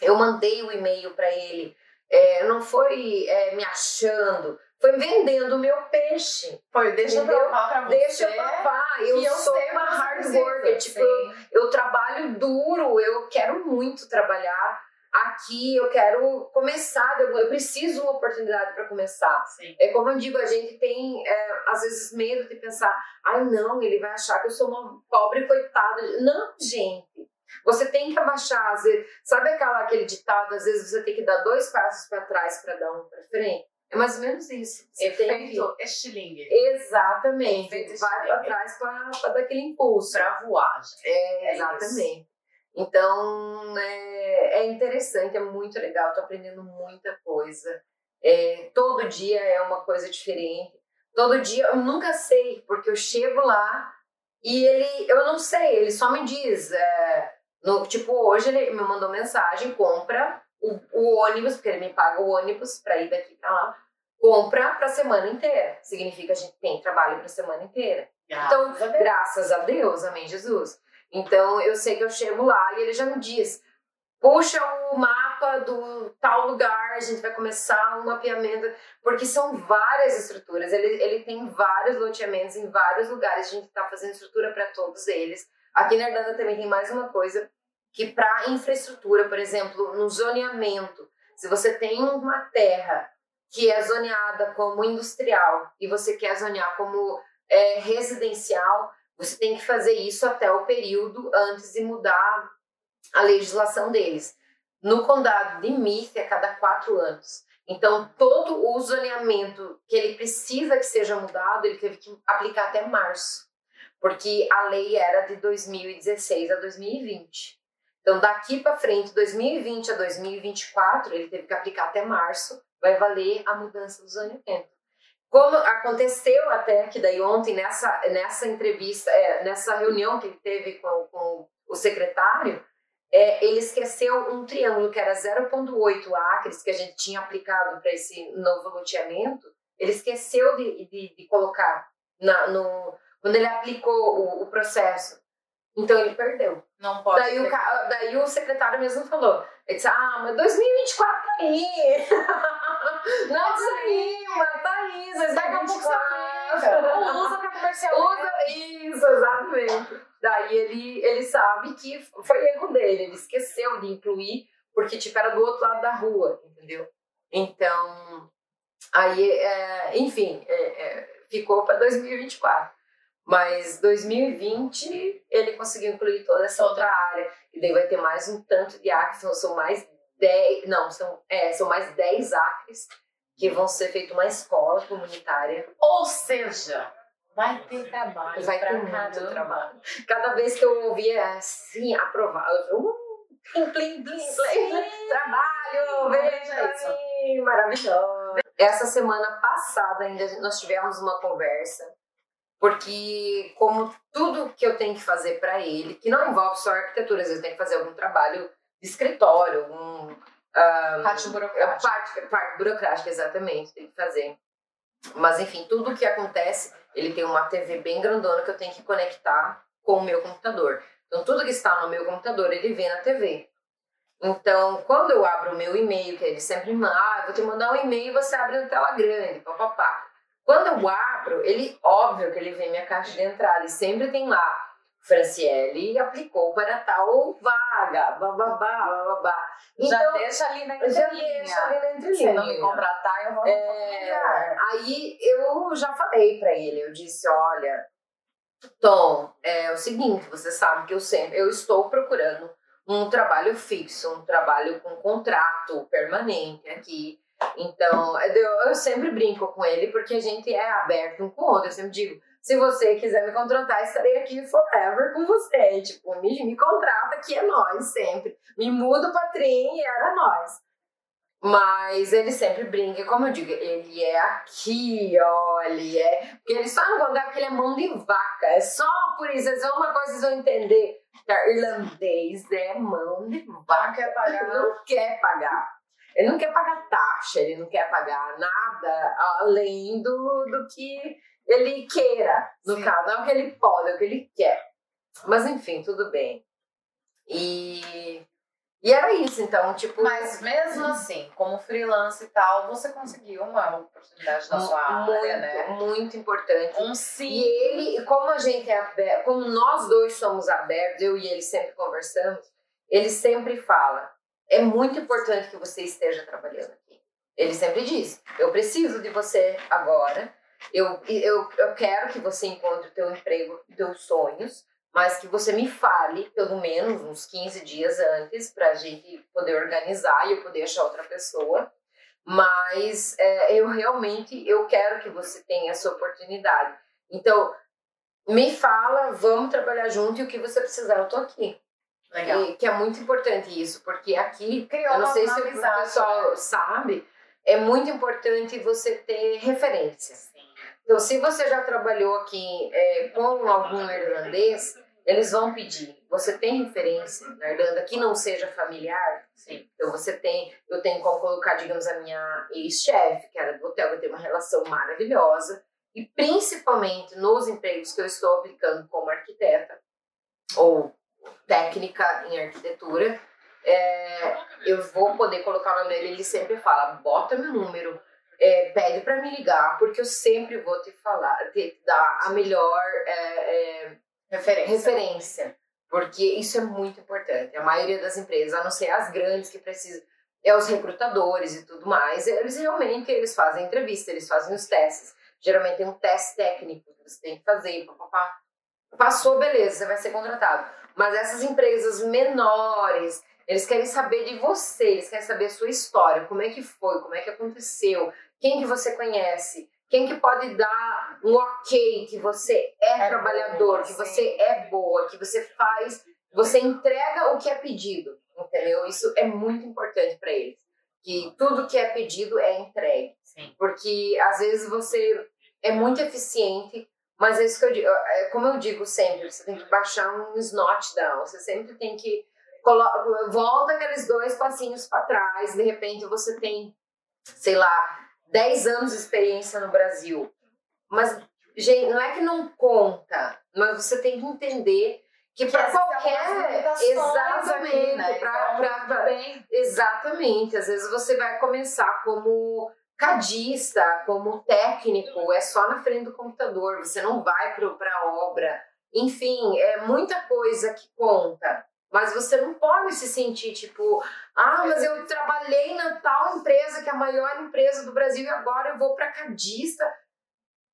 eu mandei o e-mail para ele, é, não foi é, me achando, foi vendendo o meu peixe. Foi, deixa eu provar pra você. Deixa eu provar. Eu, eu sou uma hard worker. Tipo, eu, eu trabalho duro, eu quero muito trabalhar aqui eu quero começar, eu, eu preciso de uma oportunidade para começar. Sim. É como eu digo, a gente tem é, às vezes medo de pensar, ai não, ele vai achar que eu sou uma pobre coitada. Não, gente. Você tem que abaixar, às vezes, sabe aquela, aquele ditado, às vezes você tem que dar dois passos para trás para dar um para frente? É mais ou menos isso. Você Efeito que... estilingue. Exatamente. Efeito vai para trás para dar aquele impulso. Para voar. É, é, exatamente. Isso. Então, é, é interessante, é muito legal, estou aprendendo muita coisa. É, todo dia é uma coisa diferente. Todo dia eu nunca sei, porque eu chego lá e ele, eu não sei, ele só me diz. É, no, tipo, hoje ele me mandou mensagem: compra o, o ônibus, porque ele me paga o ônibus para ir daqui para lá, compra para a semana inteira. Significa que a gente tem trabalho para a semana inteira. Graças então, graças a Deus, amém, Jesus. Então eu sei que eu chego lá e ele já me diz: puxa o mapa do tal lugar, a gente vai começar um mapeamento, porque são várias estruturas, ele, ele tem vários loteamentos em vários lugares, a gente está fazendo estrutura para todos eles. Aqui na Irlanda também tem mais uma coisa, que para infraestrutura, por exemplo, no zoneamento, se você tem uma terra que é zoneada como industrial e você quer zonear como é, residencial, você tem que fazer isso até o período antes de mudar a legislação deles. No condado de Meath é cada quatro anos. Então, todo o zoneamento que ele precisa que seja mudado, ele teve que aplicar até março, porque a lei era de 2016 a 2020. Então, daqui para frente, 2020 a 2024, ele teve que aplicar até março, vai valer a mudança do zoneamento. Como aconteceu até que daí ontem, nessa, nessa entrevista, é, nessa reunião que ele teve com, com o secretário, é, ele esqueceu um triângulo que era 0,8 acres que a gente tinha aplicado para esse novo loteamento. Ele esqueceu de, de, de colocar na, no, quando ele aplicou o, o, processo. Então ele perdeu. Não pode. Daí, o, daí o secretário mesmo falou: ele disse, ah, mas 2024 tá aí. Não desanima, tá aí. Daqui a pouco você usa pra comercial. Usa isso, exatamente. Daí ele, ele sabe que foi erro dele, ele esqueceu de incluir, porque tipo, era do outro lado da rua, entendeu? Então, aí, é, enfim, é, é, ficou para 2024. Mas 2020 ele conseguiu incluir toda essa outra área. E daí vai ter mais um tanto de acres, então são mais 10, não, são, é, são mais 10 acres que vão ser feito uma escola comunitária. Ou seja, vai ter trabalho. Vai ter muito trabalho. Cada vez que eu ouvia assim, aprovado, eu uh, plim, plim, plim, plim, trabalho, veja isso. Maravilhoso. Essa semana passada ainda nós tivemos uma conversa porque como tudo que eu tenho que fazer para ele, que não envolve só arquitetura, às vezes tem que fazer algum trabalho de escritório, algum um, parte burocrática. Parte, parte burocrática, exatamente, tem que fazer. Mas enfim, tudo que acontece, ele tem uma TV bem grandona que eu tenho que conectar com o meu computador. Então tudo que está no meu computador, ele vê na TV. Então, quando eu abro o meu e-mail, que ele sempre manda, ah, vou te mandar um e-mail, você abre na tela grande, papapá. Quando eu abro, ele, óbvio que ele vê minha caixa de entrada e sempre tem lá, Franciele aplicou para tal vaga, bababá, bababá. Então, já deixa ali na entrelinha. Já deixa ali na entrelinha. Se não me contratar, eu vou é, Aí eu já falei para ele, eu disse, olha, Tom, é o seguinte, você sabe que eu sempre, eu estou procurando um trabalho fixo, um trabalho com contrato permanente aqui. Então, eu, eu sempre brinco com ele porque a gente é aberto um com o outro. Eu sempre digo, Se você quiser me contratar, estarei aqui forever com você. Tipo, me, me contrata que é nós sempre. Me muda o Patrim e era nós. Mas ele sempre brinca, como eu digo, ele é aqui, ó, ele é. Porque eles só não vão dar porque ele é mão de vaca. É só por isso, é só uma coisa que vocês vão entender. Que irlandês é mão de vaca. Não quer pagar. Não quer pagar. Ele não quer pagar taxa, ele não quer pagar nada além do, do que ele queira. No Sim. caso, não é o que ele pode, é o que ele quer. Mas enfim, tudo bem. E, e era isso, então, tipo. Mas mesmo assim, como freelance e tal, você conseguiu uma oportunidade na sua muito, área, né? muito importante. Um E sim. ele, como a gente é aberto, como nós dois somos abertos, eu e ele sempre conversamos, ele sempre fala: é muito importante que você esteja trabalhando. Ele sempre diz: eu preciso de você agora, eu, eu, eu quero que você encontre o teu emprego, teus sonhos, mas que você me fale pelo menos uns 15 dias antes para a gente poder organizar e eu poder achar outra pessoa. Mas é, eu realmente eu quero que você tenha essa oportunidade. Então, me fala, vamos trabalhar junto e o que você precisar, eu tô aqui. Legal. E, que é muito importante isso, porque aqui, Criou eu não sei se o pessoal né? sabe, é muito importante você ter referências. Então, se você já trabalhou aqui é, com algum irlandês, eles vão pedir. Você tem referência na Irlanda que não seja familiar? Sim. Então, você tem, eu tenho como colocar, digamos, a minha ex-chefe, que era do hotel, eu tenho uma relação maravilhosa. E principalmente nos empregos que eu estou aplicando como arquiteta ou técnica em arquitetura, é, eu vou poder colocar o nome dele. Ele sempre fala: bota meu número, é, pede para me ligar, porque eu sempre vou te falar, te dar a melhor é, é, Referência. referência, porque isso é muito importante. A maioria das empresas, a não ser as grandes que precisam, é os recrutadores e tudo mais, eles realmente eles fazem entrevista, eles fazem os testes. Geralmente tem um teste técnico que você tem que fazer, papapá. Passou, beleza, você vai ser contratado. Mas essas empresas menores, eles querem saber de você, eles querem saber a sua história, como é que foi, como é que aconteceu, quem que você conhece, quem que pode dar um ok que você é, É trabalhador, boa, que você é boa, que você faz, você entrega o que é pedido, entendeu? Isso é muito importante para eles. Que tudo que é pedido é entregue. Sim. Porque às vezes você é muito eficiente, mas é isso que eu digo, é como eu digo sempre, você tem que baixar um snot down, você sempre tem que volta aqueles dois passinhos para trás, de repente você tem, sei lá, 10 anos de experiência no Brasil. Mas gente, não é que não conta, mas você tem que entender que para são qualquer exatamente, aqui, né? pra- Então, pra- pra-. Exatamente. Às vezes você vai começar como cadista, como técnico, é só na frente do computador, você não vai para a obra. Enfim, é muita coisa que conta. Mas você não pode se sentir tipo, ah, mas eu trabalhei na tal empresa que é a maior empresa do Brasil e agora eu vou para cadista.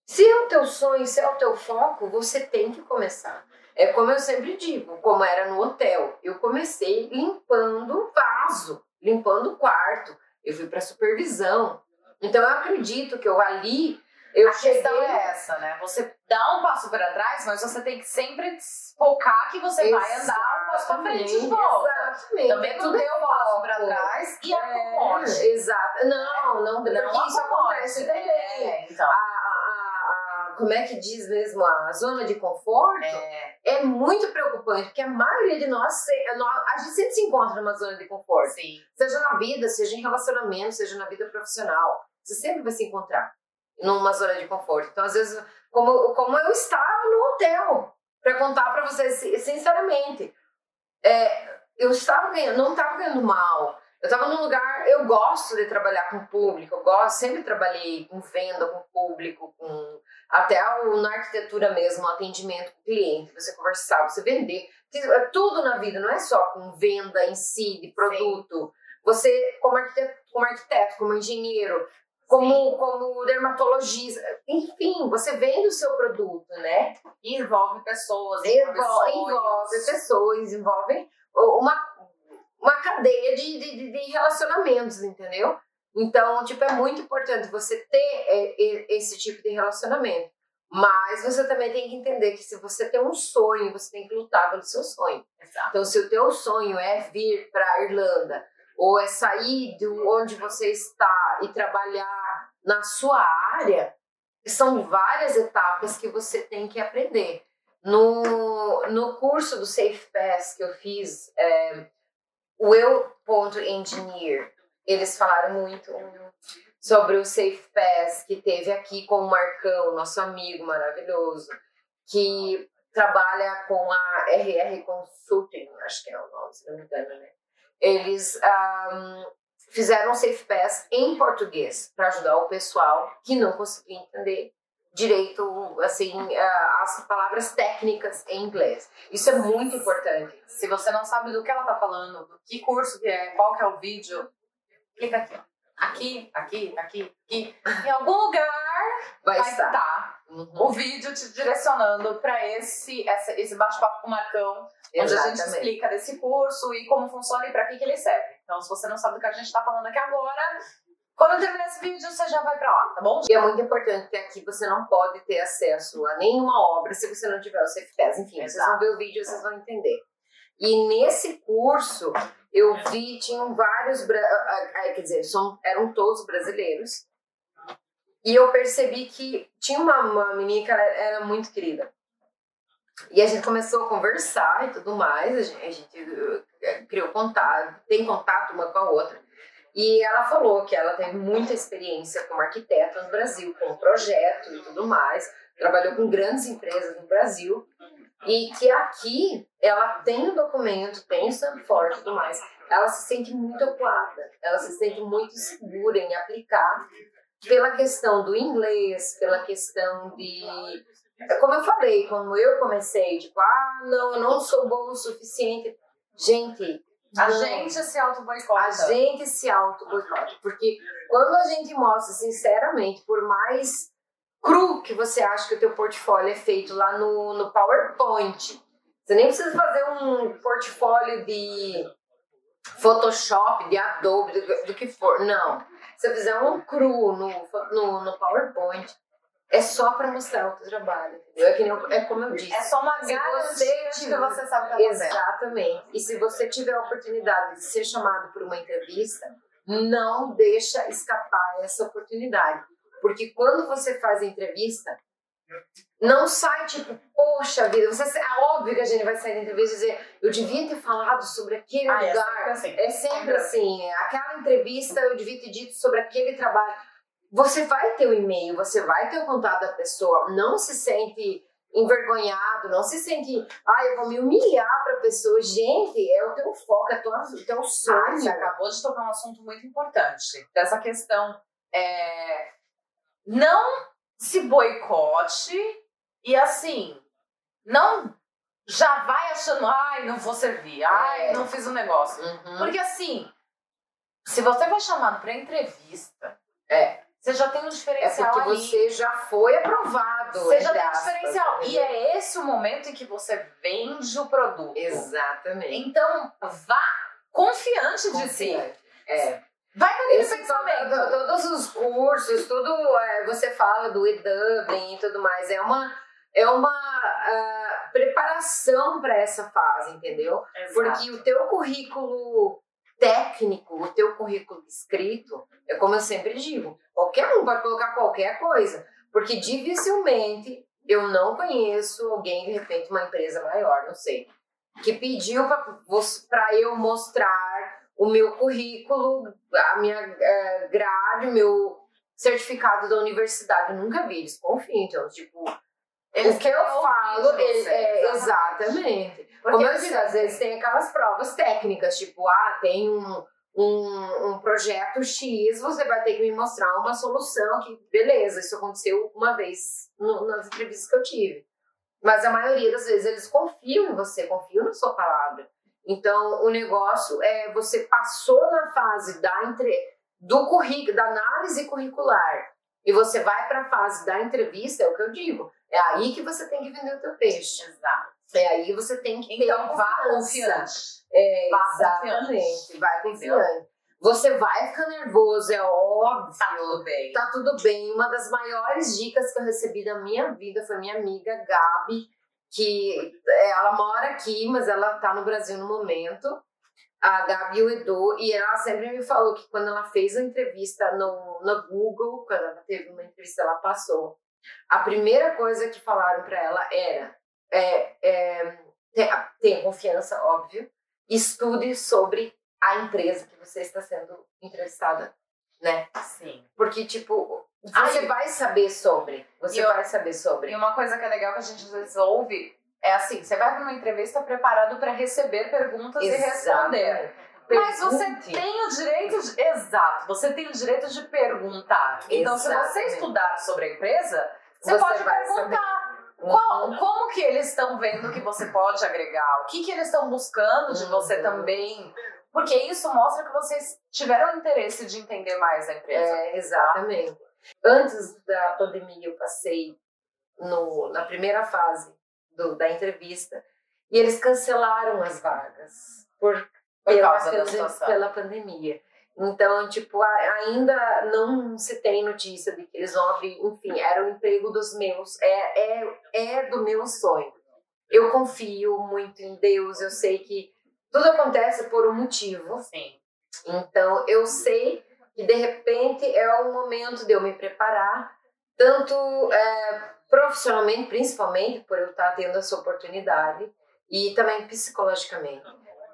Se é o teu sonho, se é o teu foco, você tem que começar. É como eu sempre digo, como era no hotel. Eu comecei limpando vaso, limpando quarto. Eu fui para supervisão. Então eu acredito que eu ali eu a questão é essa, né? Você dá um passo para trás, mas você tem que sempre focar que você vai andar um passo para frente de volta. Exatamente. Também É tu tudo deu um passo para trás e É, acomode. Exato. Não, não, porque Não isso acontece também. É, então. A, a, a- como é que diz mesmo? A zona de conforto É, é muito preocupante, porque a maioria de nós- a gente sempre se encontra numa zona de conforto. sim. Seja na vida, seja em relacionamento, seja na vida profissional. Você sempre vai se encontrar numa zona de conforto. Então, às vezes, como, como eu estava no hotel, para contar para vocês, si- sinceramente, é, eu estava ganhando, não estava ganhando mal. Eu estava num lugar, eu gosto de trabalhar com público, eu gosto, sempre trabalhei com venda com público, com até o- na arquitetura mesmo, atendimento com o cliente, você conversar, você vender. É Tudo na vida, não é só com venda em si, de produto. Você, como arquiteto, como, arquiteto, como engenheiro, como, como dermatologista, enfim, você vende o seu produto, né? E envolve pessoas, envolve, Envolve, envolve pessoas, envolve uma, uma cadeia de, de, de- relacionamentos, entendeu? Então, tipo, é muito importante você ter é, esse tipo de relacionamento. Mas você também tem que entender que se você tem um sonho, você tem que lutar pelo seu sonho. Exato. Então, se o teu sonho é vir para a Irlanda, ou é sair de onde você está e trabalhar na sua área, são várias etapas que você tem que aprender. No, no curso do Safe Pass que eu fiz, é, o Eu.engineer, eles falaram muito sobre o Safe Pass que teve aqui com o Marcão, nosso amigo maravilhoso, que trabalha com a RR Consulting, acho que é o nome, se não me engano, né? Eles um, fizeram um Safe Pass em português para ajudar o pessoal que não conseguia entender direito, assim, as palavras técnicas em inglês. Isso é muito importante. Se você não sabe do que ela tá falando, do que curso que é, qual que é o vídeo, clica aqui. Aqui, aqui, aqui, aqui. Em algum lugar Vai, vai estar. estar Uhum. o vídeo te direcionando para esse, essa- esse bate-papo com o Marcão, onde a gente Exatamente. explica desse curso e como funciona e para que, que ele serve. Então, se você não sabe do que a gente está falando aqui agora, quando eu terminar esse vídeo, você já vai para lá, tá bom? E é muito importante que aqui você não pode ter acesso a nenhuma obra se você não tiver o Safe Pass. Enfim, vocês Exato. vão ver o vídeo e vocês vão entender. E nesse curso, eu vi, tinham vários, ah, ah, quer dizer, são, eram todos brasileiros. E eu percebi que tinha uma, uma menina que ela era muito querida. E a gente começou a conversar e tudo mais, a gente, a gente eh, criou contato, tem contato uma com a outra. E ela falou que ela tem muita experiência como arquiteta no Brasil, com projeto e tudo mais, trabalhou com grandes empresas no Brasil, e que aqui ela tem o documento, tem o Stanford e tudo mais, ela se sente muito acuada, ela se sente muito segura em aplicar pela questão do inglês, pela questão de. Como eu falei, quando eu comecei, tipo, ah, não, eu não sou bom o suficiente. Gente, A não. gente se auto-boicota. A gente se auto-boicota. Porque quando a gente mostra, sinceramente, por mais cru que você acha que o teu portfólio é feito lá no, no PowerPoint, você nem precisa fazer um portfólio de Photoshop, de Adobe, do, do que for. Não. Se você fizer um cru no, no, no PowerPoint, é só para mostrar o teu trabalho. Entendeu? É, que nem é como eu disse. É só uma garantia de que você sabe o. Exatamente. E se você tiver a oportunidade de ser chamado por uma entrevista, não deixa escapar essa oportunidade. Porque quando você faz a entrevista, não sai tipo, poxa vida, você, é óbvio que a gente vai sair da entrevista e dizer, eu devia ter falado sobre aquele Ah, é lugar. sempre assim. É sempre assim. Aquela entrevista eu devia ter dito sobre aquele trabalho. Você vai ter o e-mail, você vai ter o contato da pessoa. Não se sente envergonhado, não se sente, ah, eu vou me humilhar pra pessoa. Gente, é o teu foco, é o teu, teu Ah, sonho. você acabou de tocar um assunto muito importante. Dessa questão. É, não se boicote e assim, não já vai achando, ai, não vou servir, ai, É. não fiz o negócio. Uhum. Porque assim, se você vai chamado pra entrevista, É. você já tem um É diferencial porque ali. você já foi aprovado. Você já tem um aspas, diferencial. E é esse o momento em que você vende o produto. Exatamente. Então, vá confiante de si. Confiante. É. Vai com aquele pensamento. to- to- todos os cursos, tudo é, você fala do e-Dublin e tudo mais, é uma, é uma ah, preparação para essa fase, entendeu? Porque o teu currículo técnico, o teu currículo escrito, é como eu sempre digo, qualquer um pode colocar qualquer coisa, porque dificilmente eu não conheço alguém, de repente, uma empresa maior, não sei, que pediu para eu mostrar o meu currículo, a minha eh, grade, o meu certificado da universidade. Eu nunca vi, eles confiam, então, tipo, Eles o que eu falo, de ele- você, é, exatamente. Como eu você- digo, às vezes tem aquelas provas técnicas, tipo, ah, tem um, um, um projeto X, você vai ter que me mostrar uma solução que, beleza, isso aconteceu uma vez no- nas entrevistas que eu tive. Mas a maioria das vezes eles confiam em você, confiam na sua palavra. Então, o negócio é você passou na fase da entre, do currículo, da análise curricular, e você vai para a fase da entrevista, é o que eu digo. É aí que você tem que vender o teu peixe. Exato. É aí que você tem que ter Então, vá confiança. confiante. É, Vá exatamente. Vai confiante. Você vai ficar nervoso, é óbvio. Tá tudo bem. Tá tudo bem. Uma das maiores dicas que eu recebi da minha vida foi minha amiga Gabi, que é, ela mora aqui, mas ela tá no Brasil no momento. A Gabi e Edu, e ela sempre me falou que quando ela fez a entrevista no, no Google, quando ela teve uma entrevista, ela passou. A primeira coisa que falaram para ela era: é, é, tenha confiança, óbvio, estude sobre a empresa que você está sendo entrevistada, né? Sim. Porque, tipo, você Ai, vai saber sobre. Você eu- vai saber sobre. E uma coisa que é legal que a gente às vezes ouve é assim: você vai para uma entrevista preparado para receber perguntas e responder. Mas você tem o direito de. Exato, você tem o direito de perguntar. Então, se você estudar sobre a empresa, você, Você pode perguntar. Uhum. Qual- como que eles estão vendo que você pode agregar? O que, que eles estão buscando de você Uhum. também? Porque isso mostra que vocês tiveram interesse de entender mais a empresa. É, exatamente. Antes da pandemia, eu passei no, na primeira fase do- da entrevista e eles cancelaram as vagas por, Por pela, pela- pela pandemia. Então, tipo, ainda não se tem notícia de que eles vão abrir. Enfim, era o emprego dos meus, é, é, é do meu sonho. Eu confio muito em Deus, eu sei que tudo acontece por um motivo. Sim. Então, eu sei que de repente é o momento de eu me preparar, tanto é, profissionalmente, principalmente por eu estar tendo essa oportunidade, e também psicologicamente.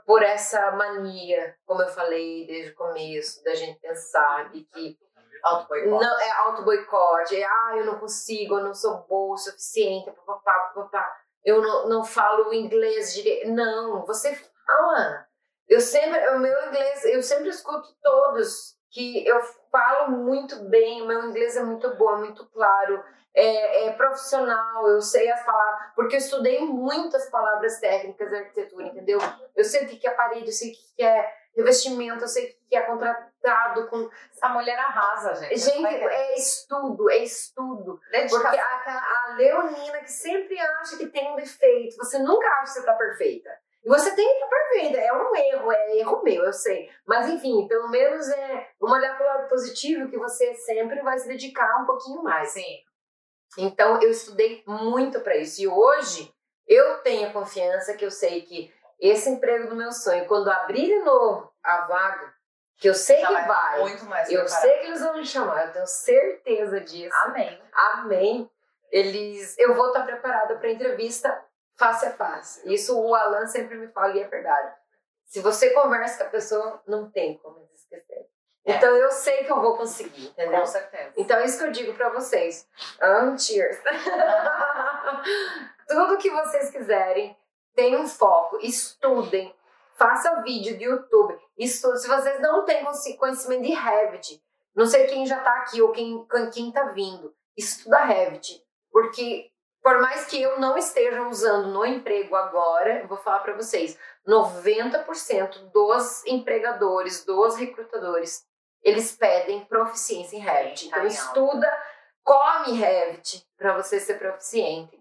Por essa mania, como eu falei desde o começo, da gente pensar de que Auto-boicote. não é auto-boicote, é ah, eu não consigo, eu não sou boa o suficiente, papapá, papapá, eu não, não falo inglês direito. Não, você fala. Eu sempre, o meu inglês, eu sempre escuto todos que eu falo muito bem, o meu inglês é muito bom, é muito claro, é, é profissional, eu sei as palavras, porque eu estudei muitas palavras técnicas da arquitetura, entendeu? Eu sei o que é parede, eu sei o que é revestimento, eu sei o que é contratado com Essa mulher arrasa, gente. Gente, é estudo, é estudo. Dedicação. Porque a, a, leonina que sempre acha que tem um defeito, você nunca acha que você tá perfeita. E você tem que perfeita, é um erro, é erro meu, eu sei. Mas enfim, pelo menos é vamos olhar pro lado positivo que você sempre vai se dedicar um pouquinho mais. Sim. Então eu estudei muito para isso. E hoje eu tenho confiança que eu sei que esse emprego do meu sonho, quando abrir de novo a vaga, que eu sei Já que vai vai, Muito mais eu preparada. sei que eles vão me chamar, eu tenho certeza disso. Amém. Amém. Eles, eu vou estar preparada para entrevista face a face. Isso o Alan sempre me fala e é verdade. Se você conversa com a pessoa, não tem como esquecer. É. Então eu sei que eu vou conseguir, entendeu? Com certeza. Então é isso que eu digo para vocês. Um, cheers. Tudo que vocês quiserem, tenham um foco, estudem, faça vídeo de YouTube, estude. Se vocês não têm conhecimento de Revit, não sei quem já tá aqui ou quem, quem tá vindo, estuda Revit, porque por mais que eu não esteja usando no emprego agora, eu vou falar para vocês, 90% dos empregadores, dos recrutadores, eles pedem proficiência em Revit. Então estuda, come Revit para você ser proficiente.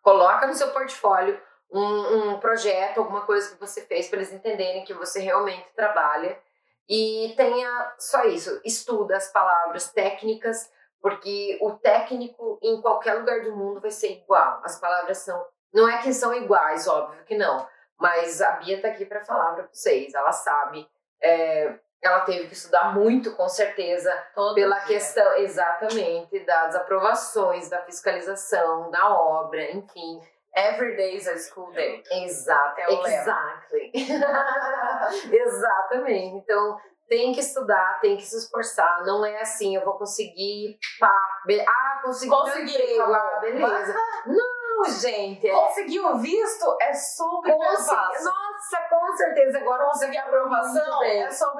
Coloca no seu portfólio um, um projeto, alguma coisa que você fez para eles entenderem que você realmente trabalha. E tenha só isso, estuda as palavras técnicas, porque o técnico em qualquer lugar do mundo vai ser igual. As palavras são. Não é que são iguais, óbvio que não. Mas a Bia tá aqui para falar para vocês. Ela sabe. é, ela teve que estudar muito, com certeza, Todo pela dia. questão exatamente das aprovações, da fiscalização, da obra, enfim. Every day is a school day. Exato, É o exactly. Exatamente. Então, tem que estudar, tem que se esforçar. Não é assim, eu vou conseguir, pá, be- ah, consegui Consegui, emprego, ah, beleza. Não, gente, é Conseguir o visto é primeiro consegui-. Nossa, com certeza. Agora Conseguir a aprovação é o é só,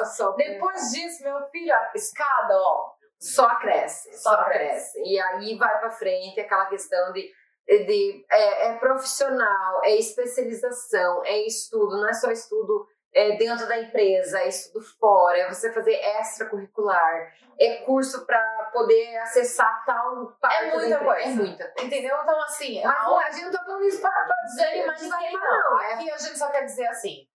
é só Depois disso, meu filho, a escada, ó. só cresce, Só só, cresce. cresce. E aí vai para frente aquela questão de, de é, é profissional, é especialização, é estudo, não é só estudo é, dentro da empresa, é estudo fora, é você fazer extracurricular, é curso para poder acessar tal parte da muita coisa. É muita coisa. Entendeu? Então, assim, Mas a não, a gente não tá falando isso para desanimar ninguém, não. não. É Aqui a gente só quer dizer assim: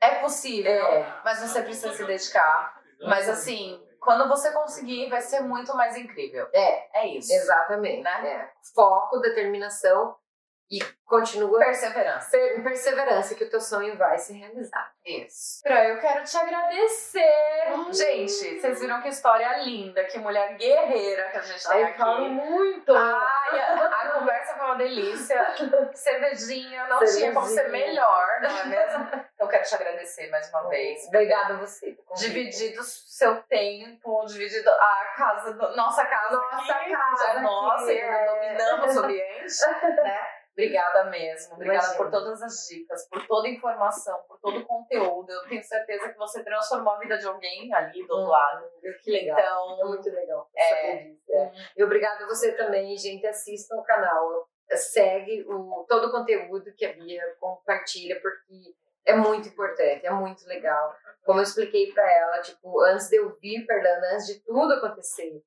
É possível, É. mas você precisa se dedicar. Mas assim, quando você conseguir, vai ser muito mais incrível. É, É isso. exatamente. Né? É. Foco, determinação e continua Perseverança. per- perseverança que o teu sonho vai se realizar. Isso. Fran, eu quero te agradecer. Hum. Gente, vocês viram que história linda, que mulher guerreira que a gente falo aqui. muito. Ai, a, a conversa foi uma delícia. Cervejinha, não tinha como ser Cervejinha. melhor, não é mesmo? Então, eu quero te agradecer mais uma vez. Obrigada a você. Dividido seu tempo, dividido a casa, do- nossa casa. Nossa casa é nossa, aqui, e ainda é. dominamos o ambiente, né? Obrigada mesmo. Obrigada Imagina. por todas as dicas, por toda a informação, por todo o conteúdo. Eu tenho certeza que você transformou a vida de alguém ali do outro lado. Que legal. Então, muito legal. É. é. E obrigada a você também, gente. Assistam o canal. Segue o, todo o conteúdo que a Bia compartilha, porque é muito importante, é muito legal. Como eu expliquei pra ela, tipo, antes de eu vir pra Irlanda, antes de tudo acontecer,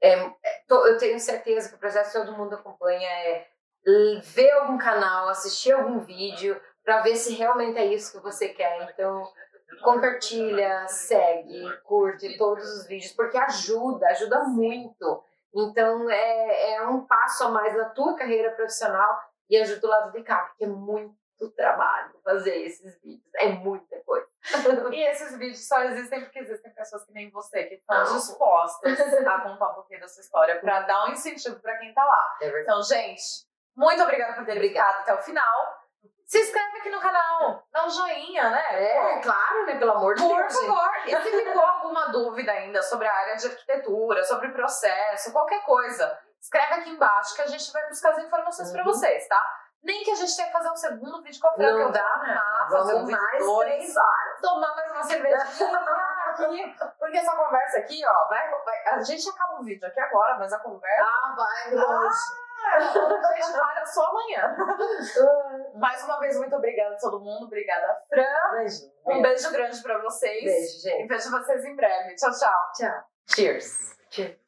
é, é, to- eu tenho certeza que o processo que todo mundo acompanha é ver algum canal, assistir algum vídeo, pra ver se realmente é isso que você quer. Então, compartilha, segue, curte todos os vídeos, porque ajuda, ajuda muito. Então, é, é um passo a mais na tua carreira profissional e ajuda o lado de cá, porque é muito trabalho fazer esses vídeos, é muita coisa. E esses vídeos só existem porque existem pessoas que nem você, que estão dispostas a contar um pouquinho da sua história pra dar um incentivo pra quem tá lá. É. Então, gente, muito obrigada por terem Obrigada. ficado até o final. Se inscreve aqui no canal, dá um joinha, né? É, claro, né? Pelo amor de Por Deus. gente. favor, e se ficou alguma dúvida ainda sobre a área de arquitetura, sobre processo, qualquer coisa, escreve aqui embaixo que a gente vai buscar as informações pra Uhum. vocês, tá? Nem que a gente tenha que fazer um segundo vídeo com a Não dá, né? fazer um mais dois, três horas. tomar mais uma cervejinha aqui, porque essa conversa aqui, ó, vai, vai- a gente acaba o vídeo aqui agora, mas a conversa Ah, vai longe. A gente para só amanhã. Mais uma vez, muito obrigada a todo mundo, obrigada, Fran. Imagina. Um beijo grande pra vocês. Beijo, E gente. vejo vocês em breve. Tchau, tchau. Tchau. Cheers. Tchau.